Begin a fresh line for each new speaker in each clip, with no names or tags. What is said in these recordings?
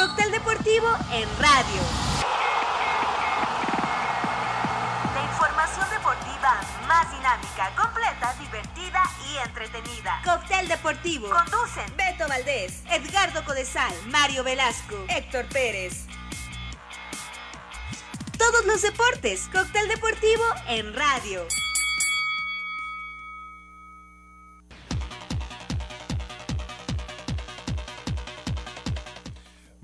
Cóctel Deportivo en radio.
La información deportiva más dinámica, completa, divertida y entretenida.
Cóctel Deportivo.
Conducen
Beto Valdés, Edgardo Codesal, Mario Velasco, Héctor Pérez. Todos los deportes. Cóctel Deportivo en radio.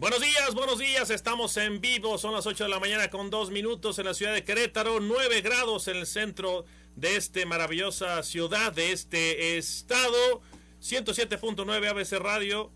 Buenos días, buenos días, estamos en vivo, son las 8 de la mañana con dos minutos en la ciudad de Querétaro, 9 grados en el centro de esta maravillosa ciudad, de este estado, 107.9 ABC Radio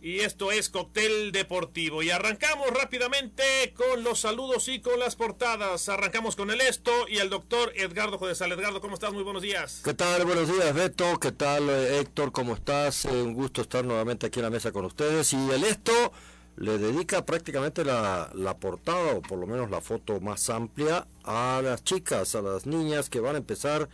y esto es Cóctel Deportivo y arrancamos rápidamente con los saludos y con las portadas, arrancamos con el esto y el doctor Edgardo Jodesal. Edgardo, ¿cómo estás? Muy buenos días.
¿Qué tal? Buenos días, Beto. ¿Qué tal, eh, Héctor? ¿Cómo estás? Eh, un gusto estar nuevamente aquí en la mesa con ustedes. Y el esto le dedica prácticamente la, portada, o por lo menos la foto más amplia, a las chicas, a las niñas que van a empezar.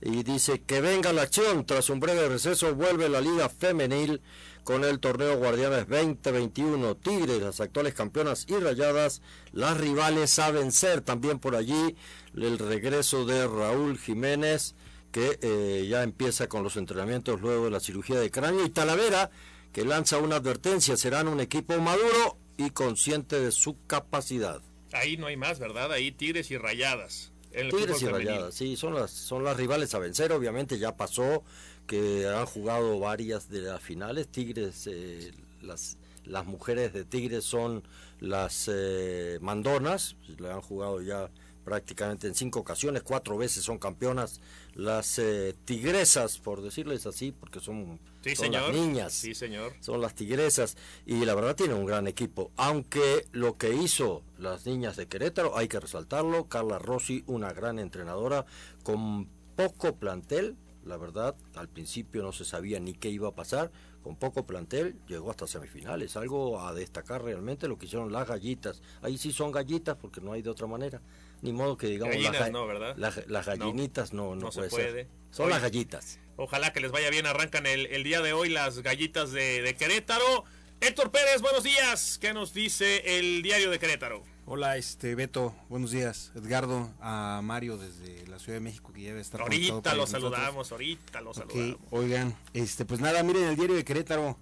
Y dice que venga la acción. Tras un breve receso, vuelve la Liga Femenil con el torneo Guardianes 2021. Tigres, las actuales campeonas y rayadas, las rivales a vencer. También por allí el regreso de Raúl Jiménez, que eh, ya empieza con los entrenamientos luego de la cirugía de cráneo. Y Talavera que lanza una advertencia, serán un equipo maduro y consciente de su capacidad.
Ahí no hay más, ¿verdad? Ahí Tigres y Rayadas.
Tigres y Rayadas, sí, son las, son las rivales a vencer, obviamente ya pasó que han jugado varias de las finales, Tigres, eh, las, las mujeres de Tigres son las eh, mandonas, le han jugado ya prácticamente en cinco ocasiones, cuatro veces son campeonas las eh, tigresas, por decirles así, porque son, son las niñas,
sí, señor.
son las tigresas, y la verdad tienen un gran equipo, aunque lo que hizo las niñas de Querétaro, hay que resaltarlo, Carla Rossi, una gran entrenadora, con poco plantel, la verdad, al principio no se sabía ni qué iba a pasar, con poco plantel, llegó hasta semifinales, algo a destacar realmente lo que hicieron las gallitas, ahí sí son gallitas porque no hay de otra manera ni modo que digamos
Gallinas, no, ¿verdad?
las gallinitas no, no,
no
puede,
se puede.
Ser. Son las gallitas.
Ojalá que les vaya bien, arrancan el, el día de hoy las gallitas de, de, Querétaro. Héctor Pérez, buenos días. ¿Qué nos dice el diario de Querétaro?
Hola, este Beto, buenos días. Edgardo, a Mario desde la Ciudad de México que ya debe estar
Ahorita lo saludamos, ahorita lo saludamos.
Oigan, este pues nada, miren el diario de Querétaro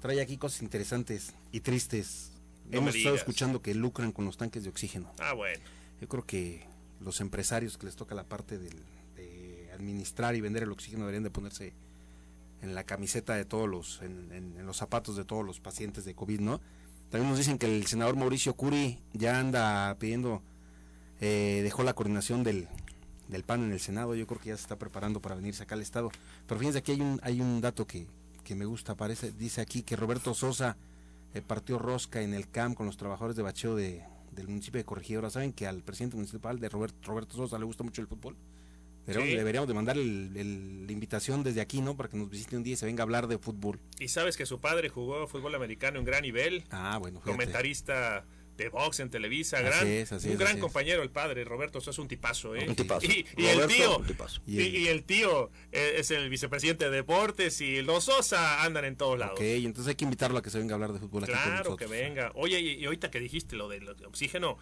trae aquí cosas interesantes y tristes.
No
Hemos estado escuchando que lucran con los tanques de oxígeno.
Ah, bueno.
Yo creo que los empresarios que les toca la parte del, de administrar y vender el oxígeno deberían de ponerse en la camiseta de todos los, en, en, en, los zapatos de todos los pacientes de COVID, ¿no? También nos dicen que el senador Mauricio Curi ya anda pidiendo, eh, dejó la coordinación del, del PAN en el Senado, yo creo que ya se está preparando para venirse acá al Estado. Pero fíjense, aquí hay un, hay un dato que, que me gusta, parece, dice aquí que Roberto Sosa eh, partió rosca en el CAM con los trabajadores de bacheo de, del municipio de Corregidora. ¿Saben que al presidente municipal de Robert, Roberto Sosa le gusta mucho el fútbol? Pero sí. deberíamos de mandar el, el, la invitación desde aquí, ¿no? Para que nos visite un día y se venga a hablar de fútbol.
Y sabes que su padre jugó fútbol americano en gran nivel.
Ah, bueno.
Fíjate. Comentarista de box en Televisa, así gran,
es, así
un
es,
gran compañero el padre, Roberto, eso es un tipazo, ¿eh?
Un tipazo.
Y, y
Roberto,
el tío,
un tipazo.
Y, y, el tío eh, es el vicepresidente de deportes y los Sosa andan en todos lados.
Ok, entonces hay que invitarlo a que se venga a hablar de fútbol
claro,
aquí con nosotros.
que venga. Oye, y, y ahorita que dijiste lo del oxígeno,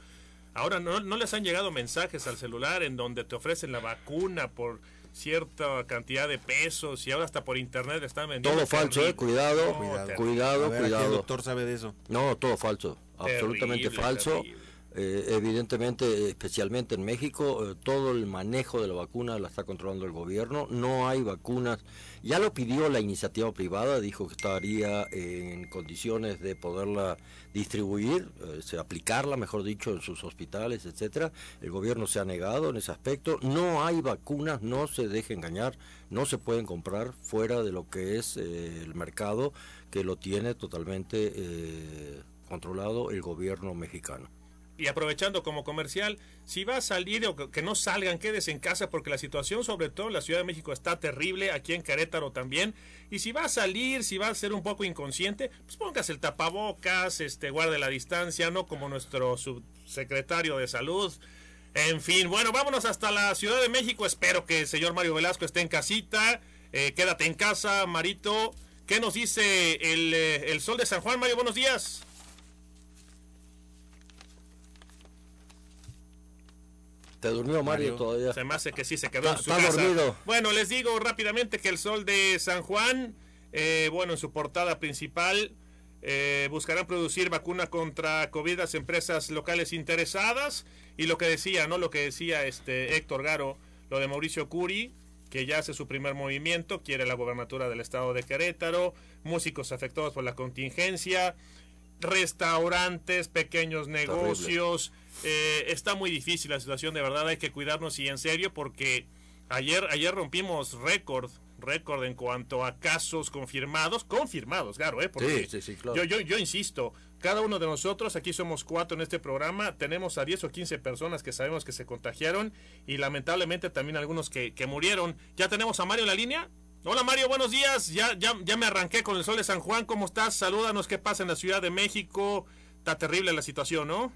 ahora no, no les han llegado mensajes al celular en donde te ofrecen la vacuna por cierta cantidad de pesos y ahora hasta por internet están vendiendo.
Todo falso, eh, cuidado,
No,
cuidado, cuidado,
ver, el doctor sabe de eso.
No, todo falso, absolutamente falso.
terrible.
Eh, evidentemente, especialmente en México, eh, todo el manejo de la vacuna la está controlando el gobierno. No hay vacunas. Ya lo pidió la iniciativa privada, dijo que estaría en condiciones de poderla distribuir, eh, aplicarla, mejor dicho, en sus hospitales, etcétera. El gobierno se ha negado en ese aspecto. No hay vacunas, no se deje engañar, no se pueden comprar fuera de lo que es eh, el mercado que lo tiene totalmente eh, controlado el gobierno mexicano.
Y aprovechando como comercial, si va a salir o que no salgan, quédese en casa porque la situación, sobre todo en la Ciudad de México, está terrible, aquí en Querétaro también. Y si va a salir, si va a ser un poco inconsciente, pues póngase el tapabocas, este, guarde la distancia, no como nuestro subsecretario de salud. En fin, bueno, vámonos hasta la Ciudad de México. Espero que el señor Mario Velasco esté en casita. Eh, quédate en casa, Marito. ¿Qué nos dice el, eh, el sol de San Juan, Mario? Buenos días.
Te durmió Mario,
Mario.
todavía.
Se me hace que sí se quedó
Está-
en su
está
casa.
dormido.
Bueno, les digo rápidamente que el Sol de San Juan, eh, bueno, en su portada principal, eh, buscarán producir vacuna contra COVID las empresas locales interesadas. Y lo que decía, ¿no? Lo que decía este Héctor Garo, lo de Mauricio Curi, que ya hace su primer movimiento, quiere la gobernatura del estado de Querétaro, músicos afectados por la contingencia, restaurantes, pequeños negocios. Eh, está muy difícil la situación, de verdad hay que cuidarnos y en serio porque ayer, ayer rompimos récord, récord en cuanto a casos confirmados, confirmados, claro, ¿eh? Porque
Sí, sí, sí, claro.
yo, yo, yo insisto, cada uno de nosotros, aquí somos cuatro en este programa, tenemos a 10 o 15 personas que sabemos que se contagiaron y lamentablemente también algunos que, que murieron. ¿Ya tenemos a Mario en la línea? Hola Mario, buenos días. Ya, ya, ya me arranqué con el sol de San Juan. ¿Cómo estás? Salúdanos. ¿Qué pasa en la Ciudad de México? Está terrible la situación, ¿no?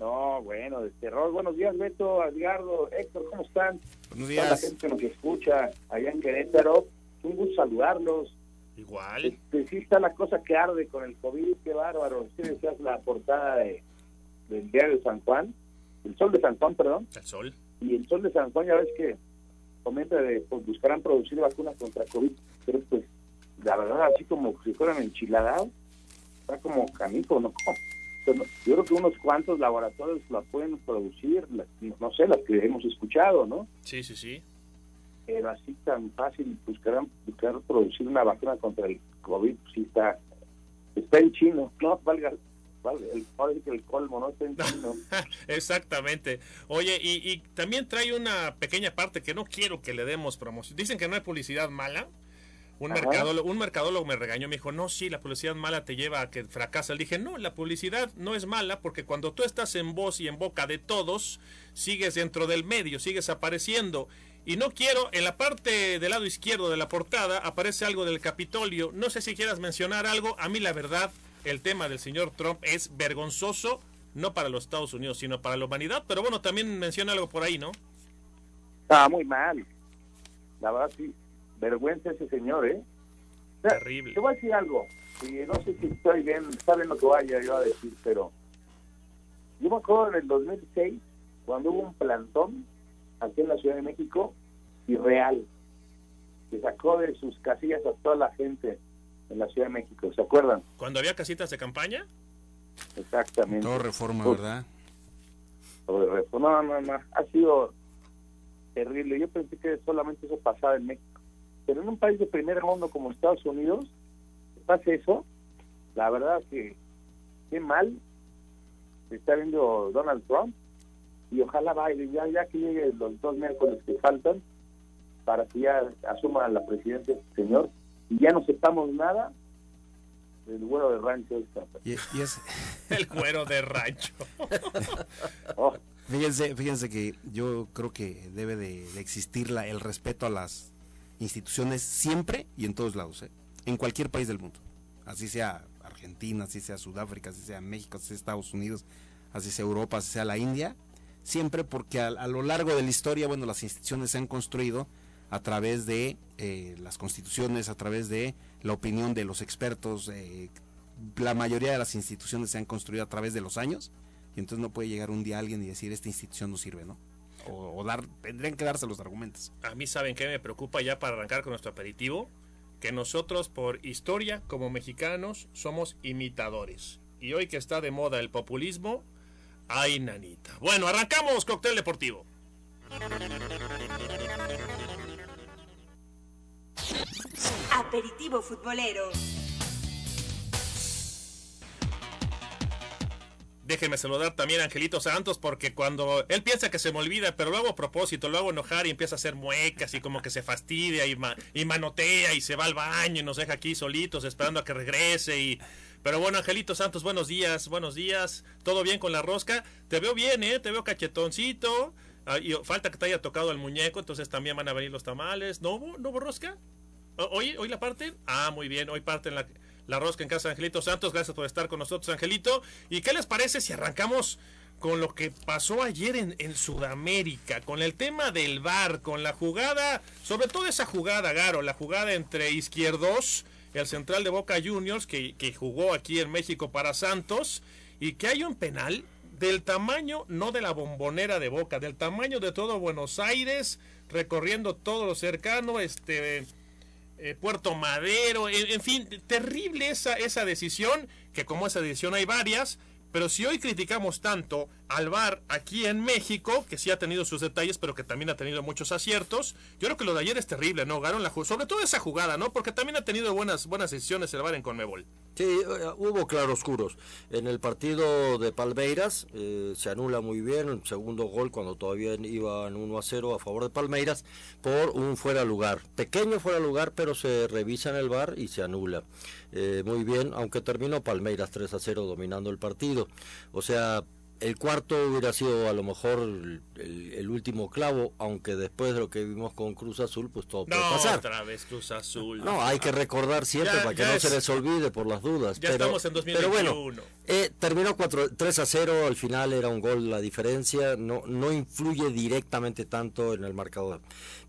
No, bueno, de terror. Buenos días, Beto, Edgardo, Héctor, ¿cómo están?
Buenos
Toda la
días.
gente que nos escucha allá en Querétaro. Un gusto saludarlos.
Igual.
Este, sí está la cosa que arde con el COVID, qué bárbaro. Sí decías la portada de, del diario de San Juan, el sol de San Juan, perdón.
El sol.
Y el sol de San Juan ya ves que comenta de pues, buscarán producir vacunas contra COVID, pero pues la verdad así como si fueran enchiladas, está como canijo, ¿no? Yo creo que unos cuantos laboratorios la pueden producir, no sé, las que hemos escuchado, ¿no?
Sí, sí, sí.
Pero así tan fácil buscarán buscar producir una vacuna contra el COVID, pues sí está, está en chino, no, valga, el, el colmo no está en chino.
Exactamente. Oye, y, y también trae una pequeña parte que no quiero que le demos promoción. Dicen que no hay publicidad mala. Un
Ajá.
mercadólogo, un mercadólogo me regañó, me dijo, no, sí, la publicidad mala te lleva a que fracasa. Le dije, no, la publicidad no es mala porque cuando tú estás en voz y en boca de todos, sigues dentro del medio, sigues apareciendo. Y no quiero, en la parte del lado izquierdo de la portada aparece algo del Capitolio. No sé si quieras mencionar algo. A mí la verdad, el tema del señor Trump es vergonzoso, no para los Estados Unidos, sino para la humanidad. Pero bueno, también menciona algo por ahí, ¿no?
Está muy mal. La verdad, sí. Vergüenza ese señor, ¿eh? O sea,
Terrible.
Te voy a decir algo. Y no sé si estoy bien, saben lo que vaya yo a decir, pero yo me acuerdo en el 2006, cuando hubo un plantón aquí en la Ciudad de México, irreal, que sacó de sus casillas a toda la gente en la Ciudad de México. ¿Se acuerdan?
Cuando había casitas de campaña,
Exactamente.
Todo reforma,
Uf.
¿verdad?
sobre reforma. No, no, no, ha sido terrible. Yo pensé que solamente eso pasaba en México. Pero en un país de primer mundo como Estados Unidos, que pase eso, la verdad que qué mal se está viendo Donald Trump y ojalá Biden, ya, ya que llegue los dos miércoles que faltan para que ya asuma la presidencia este señor y ya no sepamos nada del vuelo de rancho esta.
Y, y es,
el cuero de rancho.
Oh,
fíjense, fíjense que yo creo que debe de, de existir la, el respeto a las instituciones siempre y en todos lados, ¿eh? en cualquier país del mundo. Así sea Argentina, así sea Sudáfrica, así sea México, así sea Estados Unidos, así sea Europa, así sea la India, siempre porque a, a lo largo de la historia, bueno, las instituciones se han construido a través de eh, las constituciones, a través de la opinión de los expertos. eh, la mayoría de las instituciones se han construido a través de los años y entonces no puede llegar un día alguien y decir esta institución no sirve, ¿no? O, o dar, tendrían que darse los argumentos.
A mí, ¿saben qué me preocupa ya para arrancar con nuestro aperitivo? Que nosotros, por historia, como mexicanos, somos imitadores. Y hoy que está de moda el populismo, ay, nanita. Bueno, arrancamos, cóctel deportivo.
Aperitivo futbolero.
Déjenme saludar también a Angelito Santos porque cuando él piensa que se me olvida, pero lo hago a propósito, lo hago enojar y empieza a hacer muecas y como que se fastidia y, ma- y manotea y se va al baño y nos deja aquí solitos esperando a que regrese y... Pero bueno, Angelito Santos, buenos días, buenos días. ¿Todo bien con la rosca? Te veo bien, ¿eh? Te veo cachetoncito. Ah, y falta que te haya tocado el muñeco, entonces también van a venir los tamales. ¿No hubo, no hubo rosca? ¿O- ¿Hoy, ¿Hoy la parte? Ah, muy bien, hoy parten la, la rosca en casa de Angelito Santos. Gracias por estar con nosotros, Angelito. ¿Y qué les parece si arrancamos con lo que pasó ayer en, Sudamérica? Con el tema del VAR, con la jugada, sobre todo esa jugada, Garo, la jugada entre Izquierdos, el central de Boca Juniors, que, que jugó aquí en México para Santos, y que hay un penal del tamaño, no de la bombonera de Boca, del tamaño de todo Buenos Aires, recorriendo todo lo cercano, este eh, Puerto Madero, en, en, fin, terrible esa, esa decisión, que como esa decisión hay varias, pero si hoy criticamos tanto al VAR aquí en México, que sí ha tenido sus detalles, pero que también ha tenido muchos aciertos, yo creo que lo de ayer es terrible, ¿no? Garon la sobre todo esa jugada, ¿no? Porque también ha tenido buenas buenas decisiones el VAR en Conmebol.
Sí, eh, hubo claroscuros. En el partido de Palmeiras eh, se anula muy bien el segundo gol cuando todavía iban 1 a 0 a favor de Palmeiras por un fuera lugar. Pequeño fuera lugar, pero se revisa en el VAR y se anula. Eh, muy bien, aunque terminó Palmeiras 3 a 0 dominando el partido. O sea, el cuarto hubiera sido a lo mejor el, el, último clavo, aunque después de lo que vimos con Cruz Azul, pues todo
no,
puede pasar.
otra vez Cruz Azul.
No, hay que recordar siempre
Ya-
para que no
es-
se les olvide por las dudas.
Ya
pero,
estamos en
Pero
2021.
bueno, eh, terminó 4, 3 a 0, al final era un gol la diferencia, no, no influye directamente tanto en el marcador.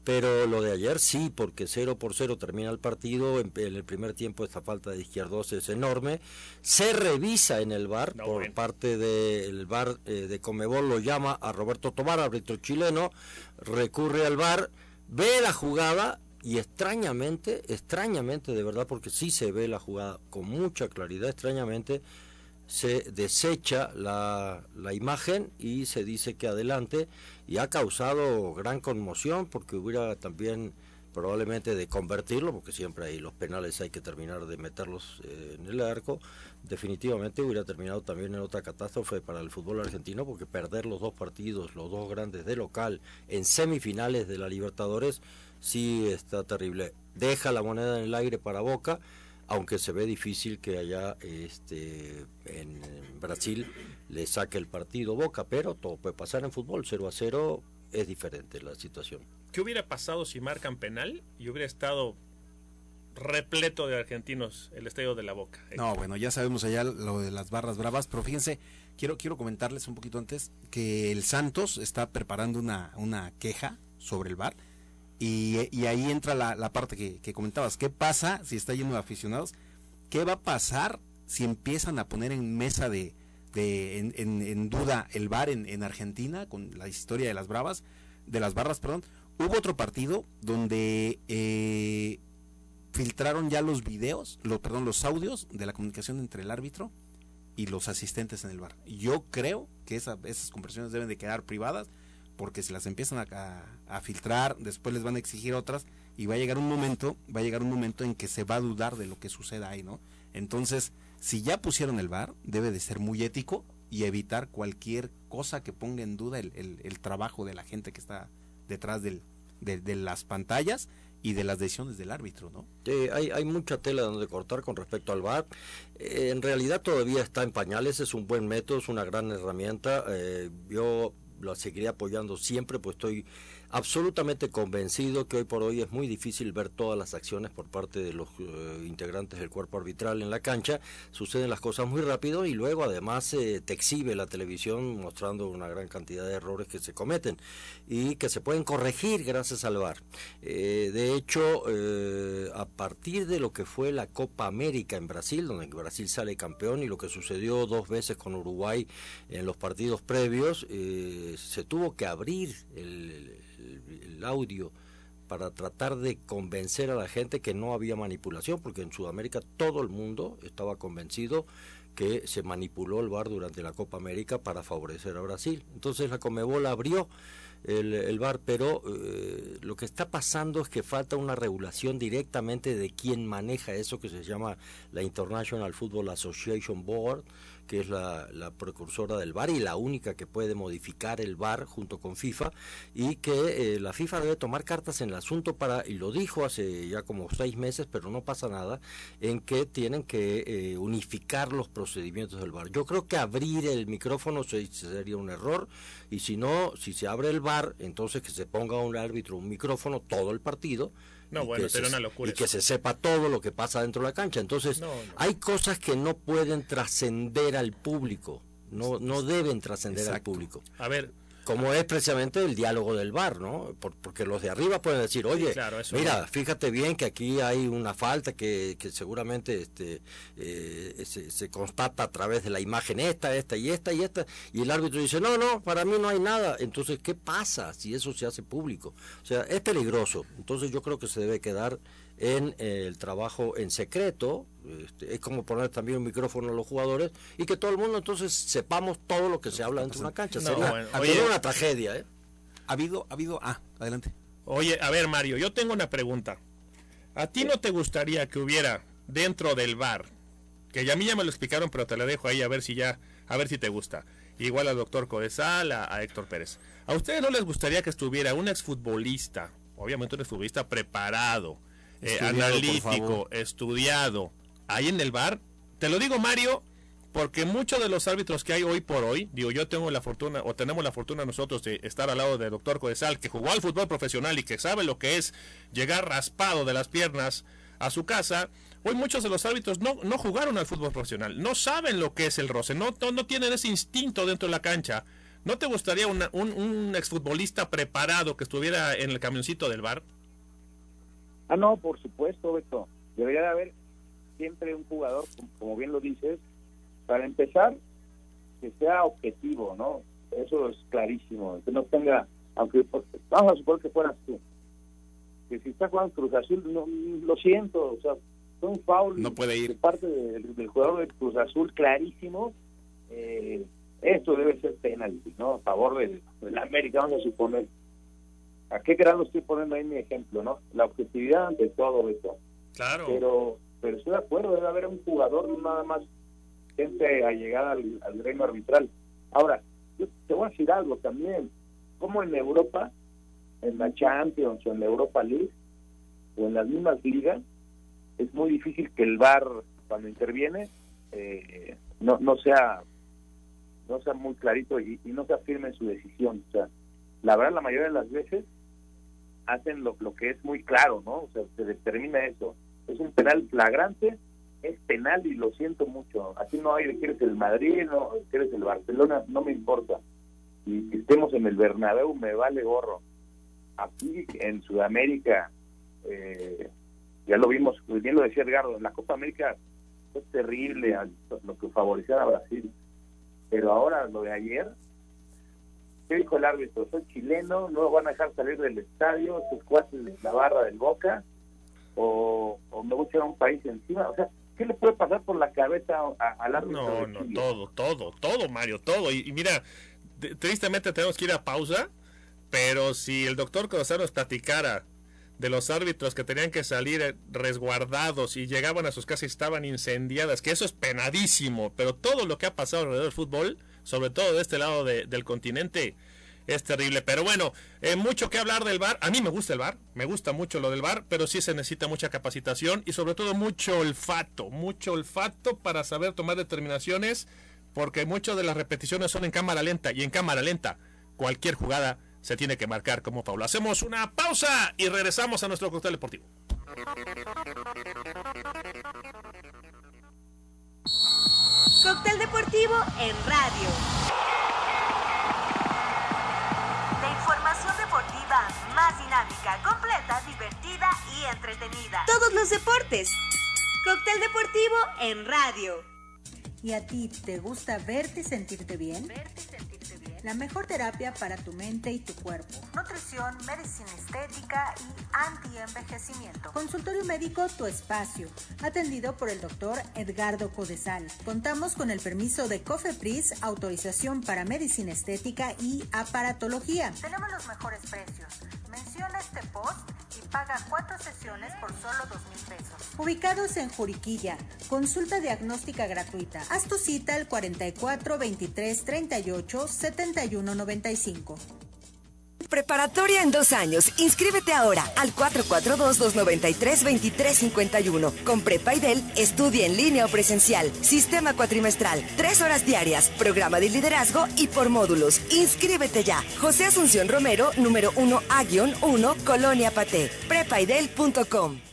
Pero lo de ayer sí, porque 0 por 0 termina el partido, en, en el primer tiempo esta falta de izquierdos es enorme, se revisa en el bar
No,
por parte del bar eh, de Comebol, lo llama a Roberto Tobar, árbitro chileno, recurre al bar, ve la jugada y extrañamente, extrañamente de verdad, porque sí se ve la jugada con mucha claridad, extrañamente se desecha la, la imagen y se dice que adelante y ha causado gran conmoción porque hubiera también probablemente de convertirlo, porque siempre hay los penales hay que terminar de meterlos eh, en el arco, definitivamente hubiera terminado también en otra catástrofe para el fútbol argentino, porque perder los dos partidos, los dos grandes de local, en semifinales de la Libertadores, sí está terrible. Deja la moneda en el aire para Boca, aunque se ve difícil que allá este, en Brasil le saque el partido Boca, pero todo puede pasar en fútbol, 0 a 0 es diferente la situación.
¿Qué hubiera pasado si marcan penal y hubiera estado repleto de argentinos el estadio de la Boca?
No, bueno, ya sabemos allá lo de las barras bravas, pero fíjense, quiero, quiero comentarles un poquito antes que el Santos está preparando una, una queja sobre el bar y, ahí entra la, parte que, comentabas. ¿Qué pasa si está lleno de aficionados? ¿Qué va a pasar si empiezan a poner en mesa de, en, duda el bar en, en Argentina con la historia de las bravas, de las barras, perdón? Hubo otro partido donde eh, filtraron ya los videos, lo, perdón, los audios de la comunicación entre el árbitro y los asistentes en el bar. Yo creo que esa- esas conversaciones deben de quedar privadas porque si las empiezan a, a- filtrar, después les van a exigir otras y va a llegar un momento, va a llegar un momento en que se va a dudar de lo que suceda ahí, ¿no? Entonces, si ya pusieron el bar, debe de ser muy ético y evitar cualquier cosa que ponga en duda el, el- el trabajo de la gente que está detrás del, de, de las pantallas y de las decisiones del árbitro, ¿no?
Sí, hay, hay mucha tela donde cortar con respecto al VAR. Eh, en realidad todavía está en pañales, es un buen método, es una gran herramienta. Eh, yo lo seguiré apoyando siempre, pues estoy absolutamente convencido que hoy por hoy es muy difícil ver todas las acciones por parte de los eh, integrantes del cuerpo arbitral en la cancha. Suceden las cosas muy rápido y luego además eh, te exhibe la televisión mostrando una gran cantidad de errores que se cometen y que se pueden corregir gracias al VAR. Eh, de hecho, eh, a partir de lo que fue la Copa América en Brasil, donde Brasil sale campeón y lo que sucedió dos veces con Uruguay en los partidos previos, se tuvo que abrir el, el- audio para tratar de convencer a la gente que no había manipulación, porque en Sudamérica todo el mundo estaba convencido que se manipuló el VAR durante la Copa América para favorecer a Brasil. Entonces la Comebol abrió el, el VAR, pero eh, lo que está pasando es que falta una regulación directamente de quien maneja eso que se llama la International Football Association Board, que es la, la precursora del VAR y la única que puede modificar el VAR junto con FIFA, y que eh, la FIFA debe tomar cartas en el asunto para, y lo dijo hace ya como seis meses, pero no pasa nada, en que tienen que eh, unificar los procedimientos del VAR. Yo creo que abrir el micrófono se- sería un error, y si no, si se abre el VAR, entonces que se ponga un árbitro un micrófono todo el partido.
No,
y
bueno,
que
sería
se-
una locura
Y que se sepa todo lo que pasa dentro de la cancha. Entonces,
No, no.
hay cosas que no pueden trascender al público, no, no deben trascender al público.
A ver,
como es precisamente el diálogo del bar, ¿no? porque los de arriba pueden decir, oye, mira, fíjate bien que aquí hay una falta que, que seguramente este, eh, se, constata a través de la imagen esta, esta y esta y esta, y el árbitro dice, no, no, para mí no hay nada. Entonces, ¿qué pasa si eso se hace público? O sea, es peligroso. Entonces yo creo que se debe quedar en eh, el trabajo en secreto, este, es como poner también un micrófono a los jugadores y que todo el mundo entonces sepamos todo lo que se habla dentro de una cancha. Sería, una tragedia, ¿eh?
Ha habido, ha habido, ah, adelante.
Oye, a ver Mario, yo tengo una pregunta. ¿A ti no te gustaría que hubiera dentro del bar, que ya a mí ya me lo explicaron, pero te la dejo ahí a ver si ya, a ver si te gusta, igual al doctor Codesal, a, a Héctor Pérez. ¿A ustedes no les gustaría que estuviera un exfutbolista, obviamente un exfutbolista preparado, eh, analítico, estudiado, ahí en el bar. Te lo digo, Mario, porque muchos de los árbitros que hay hoy por hoy, digo, yo tengo la fortuna, o tenemos la fortuna nosotros de estar al lado del doctor Codesal, que jugó al fútbol profesional y que sabe lo que es llegar raspado de las piernas a su casa. Hoy muchos de los árbitros no, no jugaron al fútbol profesional, no saben lo que es el roce, no, no, tienen ese instinto dentro de la cancha. ¿No te gustaría un, un exfutbolista preparado que estuviera en el camioncito del bar?
Ah, no, por supuesto, Beto. Debería de haber siempre un jugador, como bien lo dices, para empezar, que sea objetivo, ¿no? Eso es clarísimo. Que no tenga, aunque vamos a suponer que fueras tú, que si está jugando Cruz Azul, no, lo siento, o sea, fue un foul
no puede ir.
de parte del, jugador del Cruz Azul clarísimo. Eh, esto debe ser penalti, ¿no? A favor del, del América, vamos a suponer. ¿A qué grado estoy poniendo ahí mi ejemplo, no? La objetividad ante todo eso.
Claro.
Pero, pero estoy de acuerdo, debe haber un jugador, nada más gente allegada al, al reino arbitral. Ahora, yo te voy a decir algo también. Como en Europa, en la Champions o en la Europa League, o en las mismas ligas, es muy difícil que el VAR, cuando interviene, eh, no, no sea no sea muy clarito y, y no se afirme en su decisión. O sea, la verdad, la mayoría de las veces hacen lo, lo que es muy claro, ¿no? O sea, se determina eso. Es un penal flagrante, es penal y lo siento mucho. Así no hay de que el Madrid, no, que eres el Barcelona, no me importa. Y si estemos en el Bernabéu, me vale gorro. Aquí en Sudamérica, eh, ya lo vimos, bien lo decía Edgardo, en la Copa América fue terrible lo que favorecía a Brasil. Pero ahora, lo de ayer, ¿Qué dijo el árbitro? Soy chileno, no lo van a dejar salir del estadio, sus cuates de la barra del Boca, o, me voy a echar a un país encima. O sea, ¿qué le puede pasar por la cabeza al árbitro?
No, no, todo, todo, todo, Mario, todo. Y, mira, tristemente tenemos que ir a pausa, pero si el doctor Cosar nos platicara de los árbitros que tenían que salir eh, resguardados y llegaban a sus casas y estaban incendiadas, que eso es penadísimo, pero todo lo que ha pasado alrededor del fútbol sobre todo de este lado del continente, es terrible. Pero bueno, eh, mucho que hablar del bar. A mí me gusta el bar, me gusta mucho lo del bar, pero sí se necesita mucha capacitación y sobre todo mucho olfato, mucho olfato para saber tomar determinaciones, porque muchas de las repeticiones son en cámara lenta y en cámara lenta cualquier jugada se tiene que marcar como Paulo. Hacemos una pausa y regresamos a nuestro cóctel deportivo.
Cóctel deportivo en radio.
La información deportiva más dinámica, completa, divertida y entretenida.
Todos los deportes. Cóctel deportivo en radio.
¿Y a ti te gusta verte y sentirte bien?
Verte y sentirte bien.
La mejor terapia para tu mente y tu cuerpo.
Nutrición, medicina estética y anti-envejecimiento.
Consultorio médico Tu Espacio, atendido por el doctor Edgardo Codesal. Contamos con el permiso de COFEPRIS, autorización para medicina estética y aparatología.
Tenemos los mejores precios. Menciona este post y paga cuatro sesiones por solo dos mil pesos.
Ubicados en Juriquilla, consulta diagnóstica gratuita. Haz tu cita al 44 23 38 71 95.
Preparatoria en dos años. Inscríbete ahora al 442-293-2351. Con Prepaidel, estudia en línea o presencial. Sistema cuatrimestral. Tres horas diarias. Programa de liderazgo y por módulos. Inscríbete ya. José Asunción Romero, número 1 A-1, Colonia Paté. Prepaidel.com.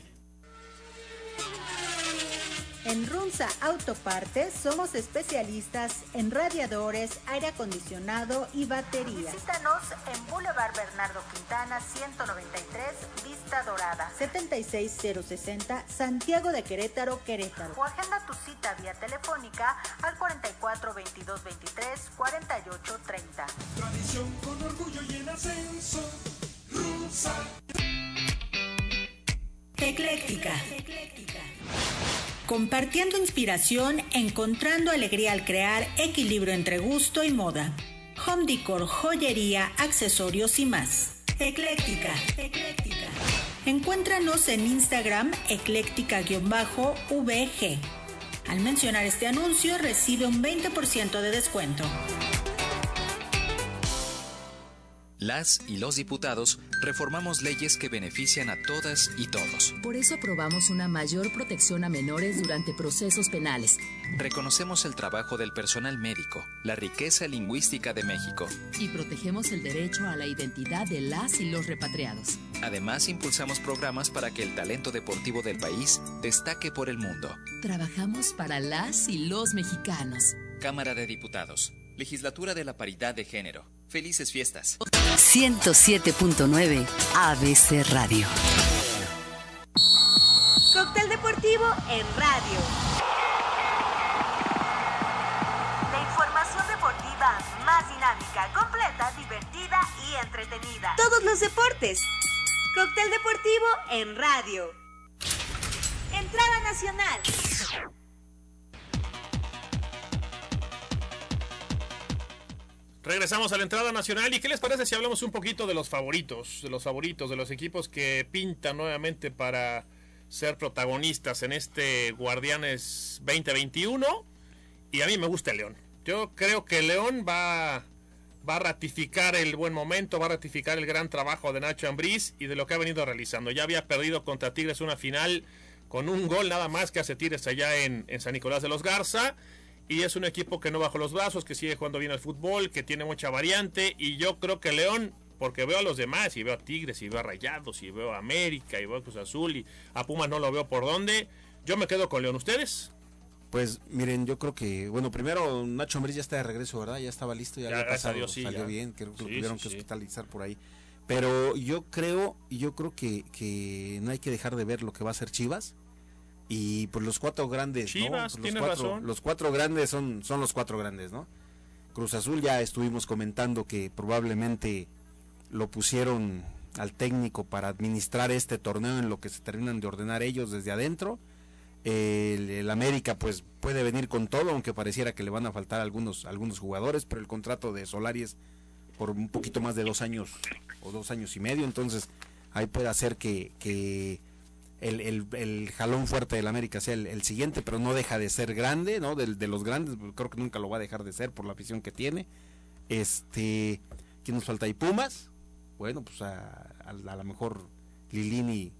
En Runza Autopartes somos especialistas en radiadores, aire acondicionado y baterías.
Visítanos en Boulevard Bernardo Quintana 193, Vista Dorada.
76060 Santiago de Querétaro, Querétaro.
O agenda tu cita vía telefónica al 44 22 23 48 30.
Tradición con orgullo y en ascenso. Rusa.
Ecléctica. Compartiendo inspiración, encontrando alegría al crear, equilibrio entre gusto y moda. Home decor, joyería, accesorios y más. Ecléctica. Ecléctica. Encuéntranos en Instagram ecléctica-vg. Al mencionar este anuncio recibe un 20% de descuento.
Las y los diputados reformamos leyes que benefician a todas y todos.
Por eso aprobamos una mayor protección a menores durante procesos penales.
Reconocemos el trabajo del personal médico, la riqueza lingüística de México.
Y protegemos el derecho a la identidad de las y los repatriados.
Además, impulsamos programas para que el talento deportivo del país destaque por el mundo.
Trabajamos para las y los mexicanos.
Cámara de Diputados. Legislatura de la Paridad de Género. Felices fiestas.
107.9 ABC Radio.
Cóctel deportivo en radio.
La información deportiva más dinámica, completa, divertida y entretenida.
Todos los deportes. Cóctel deportivo en radio. Entrada nacional.
Regresamos a la entrada nacional y qué les parece si hablamos un poquito de los favoritos, de los favoritos, de los equipos que pintan nuevamente para ser protagonistas en este Guardianes 2021 y a mí me gusta el León. Yo creo que León va, va a ratificar el buen momento, va a ratificar el gran trabajo de Nacho Ambriz y de lo que ha venido realizando. Ya había perdido contra Tigres una final con un gol nada más que hace Tigres allá en, en San Nicolás de los Garza y es un equipo que no bajó los brazos, que sigue jugando bien al fútbol, que tiene mucha variante y yo creo que León, porque veo a los demás y veo a Tigres y veo a Rayados y veo a América y veo a Cruz Azul y a Pumas no lo veo por dónde, yo me quedo con León. ¿Ustedes?
Pues miren, yo creo que, bueno, primero Nacho Ambriz ya está de regreso, ¿verdad? Ya estaba listo, ya,
Ya,
había pasado,
Dios, sí,
salió
ya.
bien, creo que lo tuvieron
sí,
que hospitalizar por ahí. Pero yo creo, yo creo que, que no hay que dejar de ver lo que va a hacer Chivas. Y pues los cuatro grandes, ¿no?
Chivas,
Los cuatro,
razón.
Los cuatro grandes son, son los cuatro grandes, ¿no? Cruz Azul ya estuvimos comentando que probablemente lo pusieron al técnico para administrar este torneo en lo que se terminan de ordenar ellos desde adentro. El, el América pues puede venir con todo, aunque pareciera que le van a faltar algunos, algunos jugadores, pero el contrato de Solari es por un poquito más de dos años o dos años y medio, entonces ahí puede hacer que, que el, el, el jalón fuerte del América sea el, el siguiente, pero no deja de ser grande, ¿no? De, de los grandes, creo que nunca lo va a dejar de ser por la afición que tiene. Este, ¿quién nos falta ahí? Pumas. Bueno, pues a, a, a lo mejor Lilini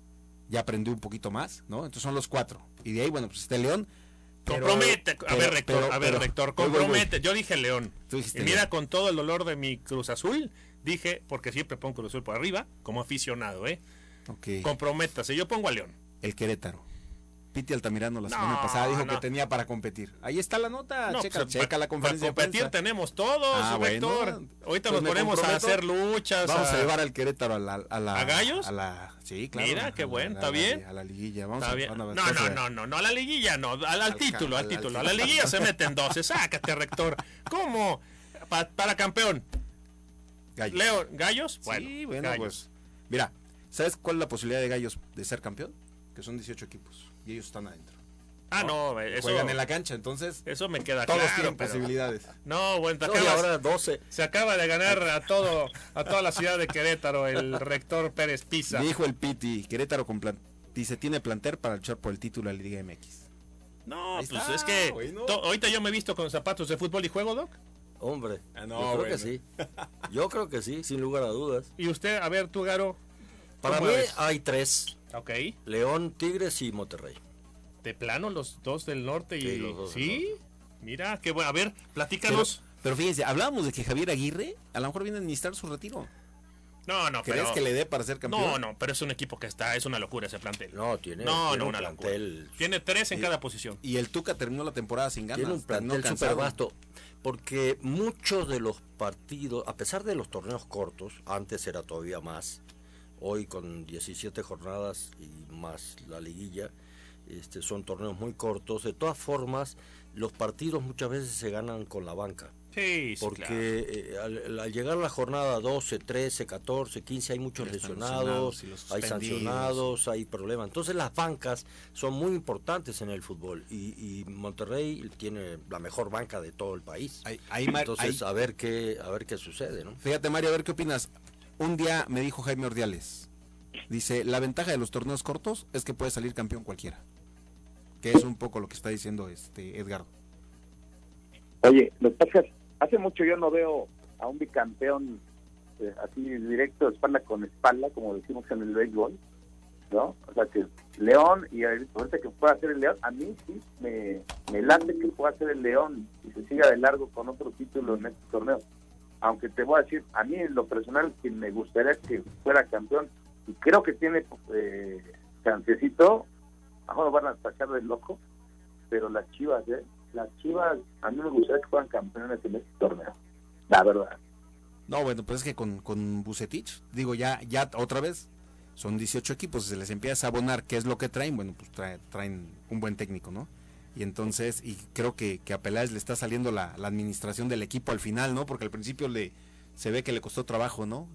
ya aprendió un poquito más, ¿no? Entonces son los cuatro. Y de ahí, bueno, pues este León. pero-
Compromete, a ver, Rector,
pero-
a ver, Rector, compromete. Yo dije León.
Tú
Y mira,
León.
con todo el dolor de mi Cruz Azul, dije, porque siempre pongo Cruz Azul por arriba, como aficionado, ¿eh?
Ok.
Comprométase, yo pongo a León.
El Querétaro. Piti Altamirano la
No,
semana pasada dijo
no.
que tenía para competir. Ahí está la nota,
No,
checa,
pues,
checa la conferencia
Para competir tenemos todos,
Ah, bueno.
Rector. Ahorita
Pues
nos ponemos a hacer luchas.
Vamos a,
a-
llevar al Querétaro a la... ¿A, la,
¿A Gallos?
A la, sí, claro.
Mira, qué bueno, está bien.
A la liguilla. Vamos a,
No, no, no, no, no, a la liguilla no, al, al
Al
título, al
al-
título. A la liguilla se meten 12, sácate, rector. ¿Cómo? Pa- para campeón.
Gallos.
Leo, ¿gallos?
Sí, bueno,
gallos.
pues. Mira, ¿sabes cuál es la posibilidad de Gallos de ser campeón? Que son 18 equipos y ellos están adentro.
Ah, no, eso,
Juegan en la cancha, entonces
eso me queda
todos
claro.
tienen
pero-
posibilidades.
No, bueno,
No, ahora 12.
se acaba de ganar a todo a toda la ciudad de Querétaro el rector Pérez Pisa.
Dijo el Piti, Querétaro con plan- dice, tiene planter para luchar por el título de la Liga MX.
No,
Ahí
pues
está,
es que to- ahorita yo me he visto con zapatos de fútbol y juego, Doc.
Hombre,
Ah, no,
yo creo
bueno.
que sí. Yo creo que sí, sin lugar a dudas.
Y usted, a ver, tú, Garo.
Para
¿cómo
mí
ves?
hay tres.
Ok.
León, Tigres y Monterrey.
De plano, los dos del norte y...
Sí, los dos del
¿Sí? Mira, qué bueno. A ver, platícanos.
pero fíjense, hablábamos de que Javier Aguirre a lo mejor viene a administrar su retiro.
No, no,
¿Crees
pero-
que le dé para ser campeón?
No, no, pero es un equipo que está, es una locura ese plantel.
No, tiene,
No,
tiene
no,
un
una
plantel.
locura. Tiene tres en
Y-
cada posición.
Y el Tuca terminó la temporada sin ganas.
Tiene un plantel
cansado.
súper vasto. Porque muchos de los partidos, a pesar de los torneos cortos, antes era todavía más, hoy con 17 jornadas y más la liguilla, este, son torneos muy cortos. De todas formas, los partidos muchas veces se ganan con la banca.
Sí,
Porque
claro.
eh, al, al llegar a la jornada 12, 13, 14, 15 hay muchos lesionados, hay sancionados, hay problemas. Entonces las bancas son muy importantes en el fútbol y, y Monterrey tiene la mejor banca de todo el país.
Ahí- ahí, Mar-
Entonces a ver qué a ver qué sucede, ¿no?
Fíjate, Mario, a ver qué opinas. Un día me dijo Jaime Ordiales. Dice, la ventaja de los torneos cortos es que puede salir campeón cualquiera. Que es un poco lo que está diciendo este Edgardo.
Oye, lo que pasa es que hace mucho yo no veo a un bicampeón eh, así directo, espalda con espalda, como decimos en el béisbol, ¿no? O sea, que León, y ahorita que pueda ser el León, a mí sí me, me late que pueda ser el León y se siga de largo con otro título en este torneo. Aunque te voy a decir, a mí en lo personal, quien me gustaría que fuera campeón, y creo que tiene eh, chancecito, ahora lo van a tachar de loco, pero las chivas, ¿eh? Las chivas, a mí me gustaría que fueran campeones en este torneo. La verdad.
No, bueno, pues es que con, con Bucetich, digo, ya, ya otra vez, son 18 equipos, se les empieza a abonar qué es lo que traen, bueno, pues trae- traen un buen técnico, ¿no? Y entonces, y creo que, que a Peláez le está saliendo la, administración del equipo al final, ¿no? Porque al principio le se ve que le costó trabajo, ¿no?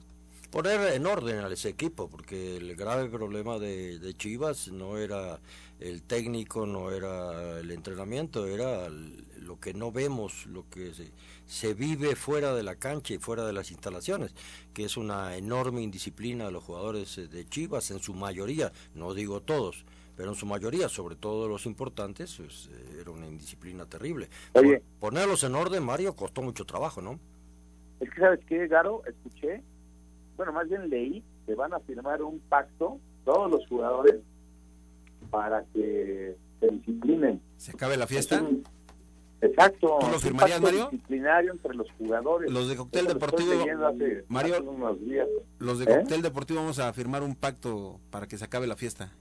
Poner en orden a ese equipo, porque el grave problema de, Chivas no era el técnico, no era el entrenamiento, era lo que no vemos, lo que se, se vive fuera de la cancha y fuera de las instalaciones, que es una enorme indisciplina de los jugadores de Chivas en su mayoría, no digo todos, pero en su mayoría, sobre todo los importantes, pues, eh, era una indisciplina terrible.
Oye.
Pon- Ponerlos en orden, Mario, costó mucho trabajo, ¿no?
Es que, ¿sabes qué, Garo? Escuché, bueno, más bien leí que van a firmar un pacto, todos los jugadores, para que se disciplinen.
¿Se acabe la fiesta?
Exacto.
¿Tú lo
un
firmarías,
pacto
Mario?
disciplinario entre los jugadores.
Los de Cóctel
Eso
Deportivo,
hace-
Mario,
hace unos días.
Los de
¿Eh?
Cóctel Deportivo vamos a firmar un pacto para que se acabe la fiesta,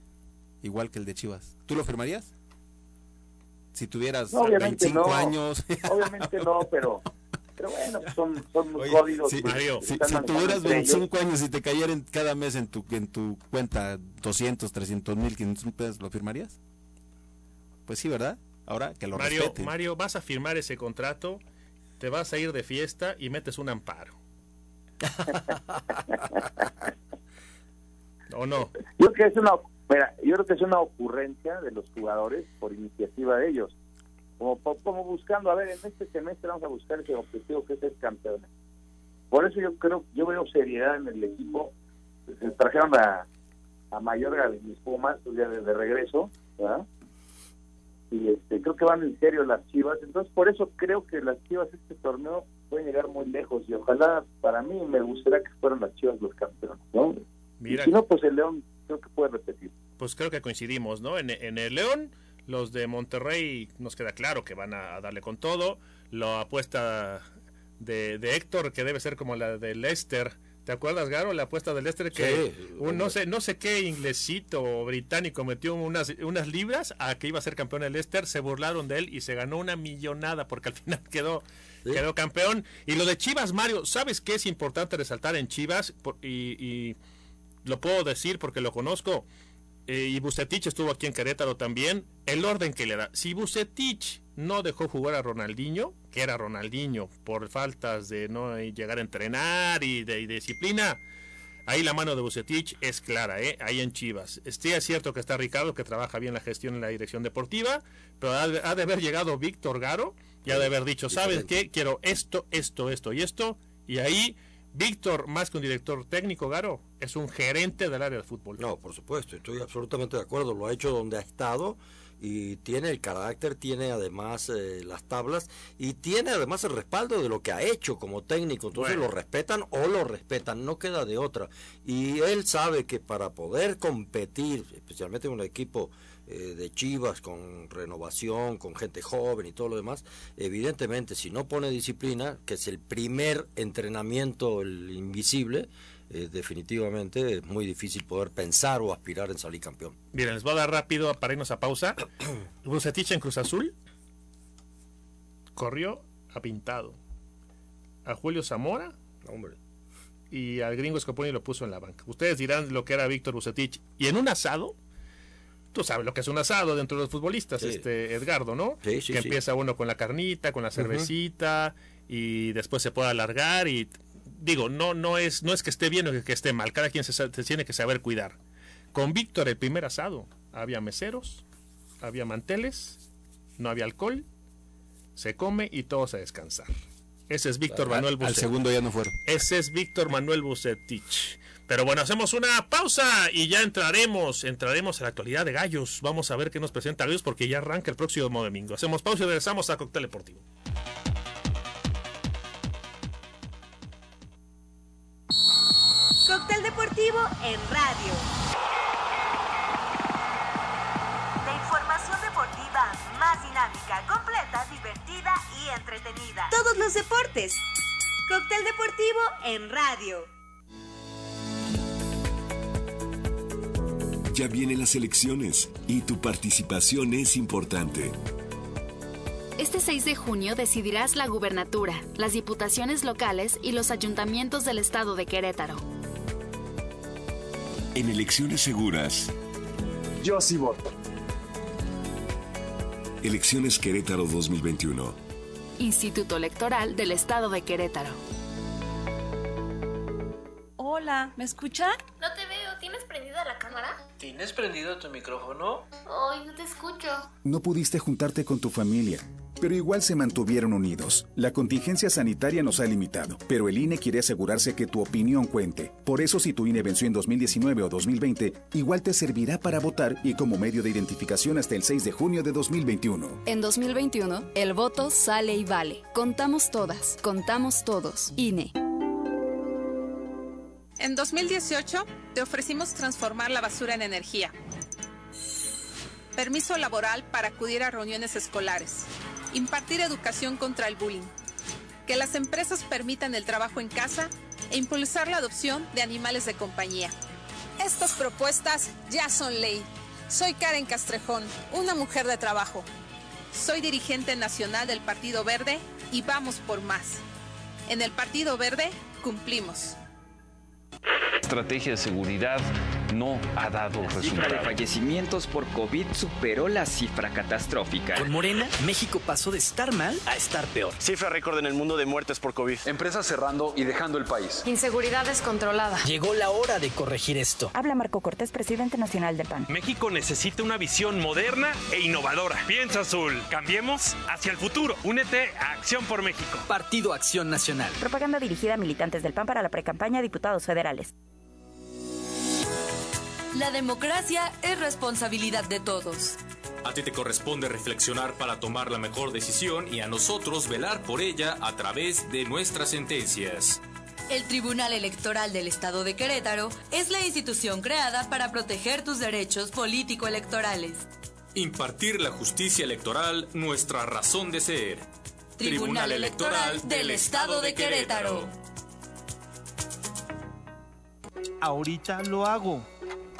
igual que el de Chivas. ¿Tú lo firmarías? Si tuvieras
No, obviamente
25
no.
años.
Obviamente no, pero, pero bueno, pues son, son
Oye,
códigos.
si,
que
si- tuvieras
entre ellos.
25 años y te cayeran cada mes en tu en tu cuenta 200, 300 mil, 500 mil pesos, ¿lo firmarías? Pues sí, ¿verdad? Ahora que lo
Mario,
respeten.
Mario, vas a firmar ese contrato, te vas a ir de fiesta y metes un amparo. ¿O no?
Yo creo que es una, mira, yo creo que es una ocurrencia de los jugadores por iniciativa de ellos. Como, como buscando, a ver, en este semestre vamos a buscar ese objetivo que es ser campeones. Por eso yo creo, yo veo seriedad en el equipo. Se trajeron a, a Mayorga de mis Pumas, ya de, de regreso, ¿verdad? Y este, creo que van en serio las Chivas. Entonces, por eso creo que las Chivas este torneo pueden llegar muy lejos. Y ojalá, para mí, me gustaría que fueran las Chivas los campeones, ¿no?
Mira,
Y si no, pues el León creo que puede repetir.
pues creo que coincidimos, ¿no? En, en el León, los de Monterrey nos queda claro que van a, darle con todo. La apuesta de, de Héctor, que debe ser como la de Leicester. ¿Te acuerdas, Garo? La apuesta de Leicester que
Sí.
un no sé no sé qué inglesito o británico metió unas, unas libras a que iba a ser campeón el Leicester, se burlaron de él y se ganó una millonada porque al final quedó
Sí.
quedó campeón. Y lo de Chivas, Mario, ¿sabes qué es importante resaltar en Chivas? Por- y, y lo puedo decir porque lo conozco. eh, y Bucetich estuvo aquí en Querétaro también. El orden que le da. Si Bucetich no dejó jugar a Ronaldinho, que era Ronaldinho, por faltas de no llegar a entrenar y de, y de disciplina, ahí la mano de Bucetich es clara, ¿eh? ahí en Chivas. Sí es cierto que está Ricardo, que trabaja bien la gestión en la dirección deportiva, pero ha de, ha de haber llegado Víctor Garo y ha de haber dicho, ¿sabes qué? Quiero esto, esto, esto y esto. Y ahí Víctor, más que un director técnico, Garo, es un gerente del área de fútbol.
No, por supuesto, estoy absolutamente de acuerdo. Lo ha hecho donde ha estado y tiene el carácter, tiene además eh, las tablas y tiene además el respaldo de lo que ha hecho como técnico. Entonces
Bueno.
lo respetan o lo respetan, no queda de otra. Y él sabe que para poder competir, especialmente en un equipo eh, de Chivas con renovación, con gente joven y todo lo demás, evidentemente si no pone disciplina, que es el primer entrenamiento, el invisible, eh, definitivamente es muy difícil poder pensar o aspirar en salir campeón.
Miren, les voy a dar rápido para irnos a pausa. Bucetich en Cruz Azul corrió a Pintado. A Julio Zamora
Hombre,
y al gringo Scoponi lo puso en la banca. Ustedes dirán lo que era Víctor Bucetich. Y en un asado, tú sabes lo que es un asado dentro de los futbolistas,
Sí.
este Edgardo, ¿no?
Sí, sí,
que empieza uno con la carnita, con la cervecita y después se puede alargar y digo, no no es no es que esté bien o que, que esté mal, cada quien se, tiene que saber cuidar. Con Víctor el primer asado había meseros, había manteles, no había alcohol, se come y todos a descansar. Ese es Víctor Manuel
Al
Bucetich.
segundo ya no fueron.
Ese es Víctor Manuel Bucetich. Pero bueno, hacemos una pausa y ya entraremos, entraremos a la actualidad de Gallos. Vamos a ver qué nos presenta Gallos porque ya arranca el próximo domingo. Hacemos pausa y regresamos a Cóctel Deportivo.
Cóctel deportivo en radio.
La información deportiva más dinámica, completa, divertida y entretenida.
Todos los deportes. Cóctel deportivo en radio.
Ya vienen las elecciones y tu participación es importante.
Este 6 de junio decidirás la gubernatura, las diputaciones locales y los ayuntamientos del estado de Querétaro.
En elecciones seguras,
Yo sí voto.
Elecciones Querétaro 2021.
Instituto Electoral del estado de Querétaro.
Hola, ¿me escuchan?
No te veo, ¿tienes prendida la cámara?
¿Tienes prendido tu micrófono?
Ay, no te escucho.
No pudiste juntarte con tu familia, pero igual se mantuvieron unidos. La contingencia sanitaria nos ha limitado, pero el INE quiere asegurarse que tu opinión cuente. Por eso si tu INE venció en 2019 o 2020, igual te servirá para votar y como medio de identificación hasta el 6 de junio de 2021.
En 2021, el voto sale y vale. Contamos todas, contamos todos. INE.
En 2018 te ofrecimos transformar la basura en energía. Permiso laboral para acudir a reuniones escolares. Impartir educación contra el bullying. Que las empresas permitan el trabajo en casa e impulsar la adopción de animales de compañía. Estas propuestas ya son ley. Soy Karen Castrejón, una mujer de trabajo. Soy dirigente nacional del Partido Verde y vamos por más. En el Partido Verde cumplimos.
estrategia de seguridad no ha dado
La cifra de
resultados.
fallecimientos por COVID superó la cifra catastrófica.
Con Morena, México pasó de estar mal a estar peor.
Cifra récord en el mundo de muertes por COVID.
Empresas cerrando y dejando el país.
Inseguridad descontrolada. Llegó la hora de corregir esto.
Habla Marco Cortés, presidente nacional del PAN.
México necesita una visión moderna e innovadora. Piensa azul. Cambiemos hacia el futuro. Únete a Acción por México.
Partido Acción Nacional.
Propaganda dirigida a militantes del PAN para la precampaña a diputados federales.
La democracia es responsabilidad de todos.
A ti te corresponde reflexionar para tomar la mejor decisión y a nosotros velar por ella a través de nuestras sentencias.
El Tribunal Electoral del Estado de Querétaro es la institución creada para proteger tus derechos político-electorales.
Impartir la justicia electoral, nuestra razón de ser.
Tribunal Electoral del Estado de Querétaro.
Ahorita lo hago.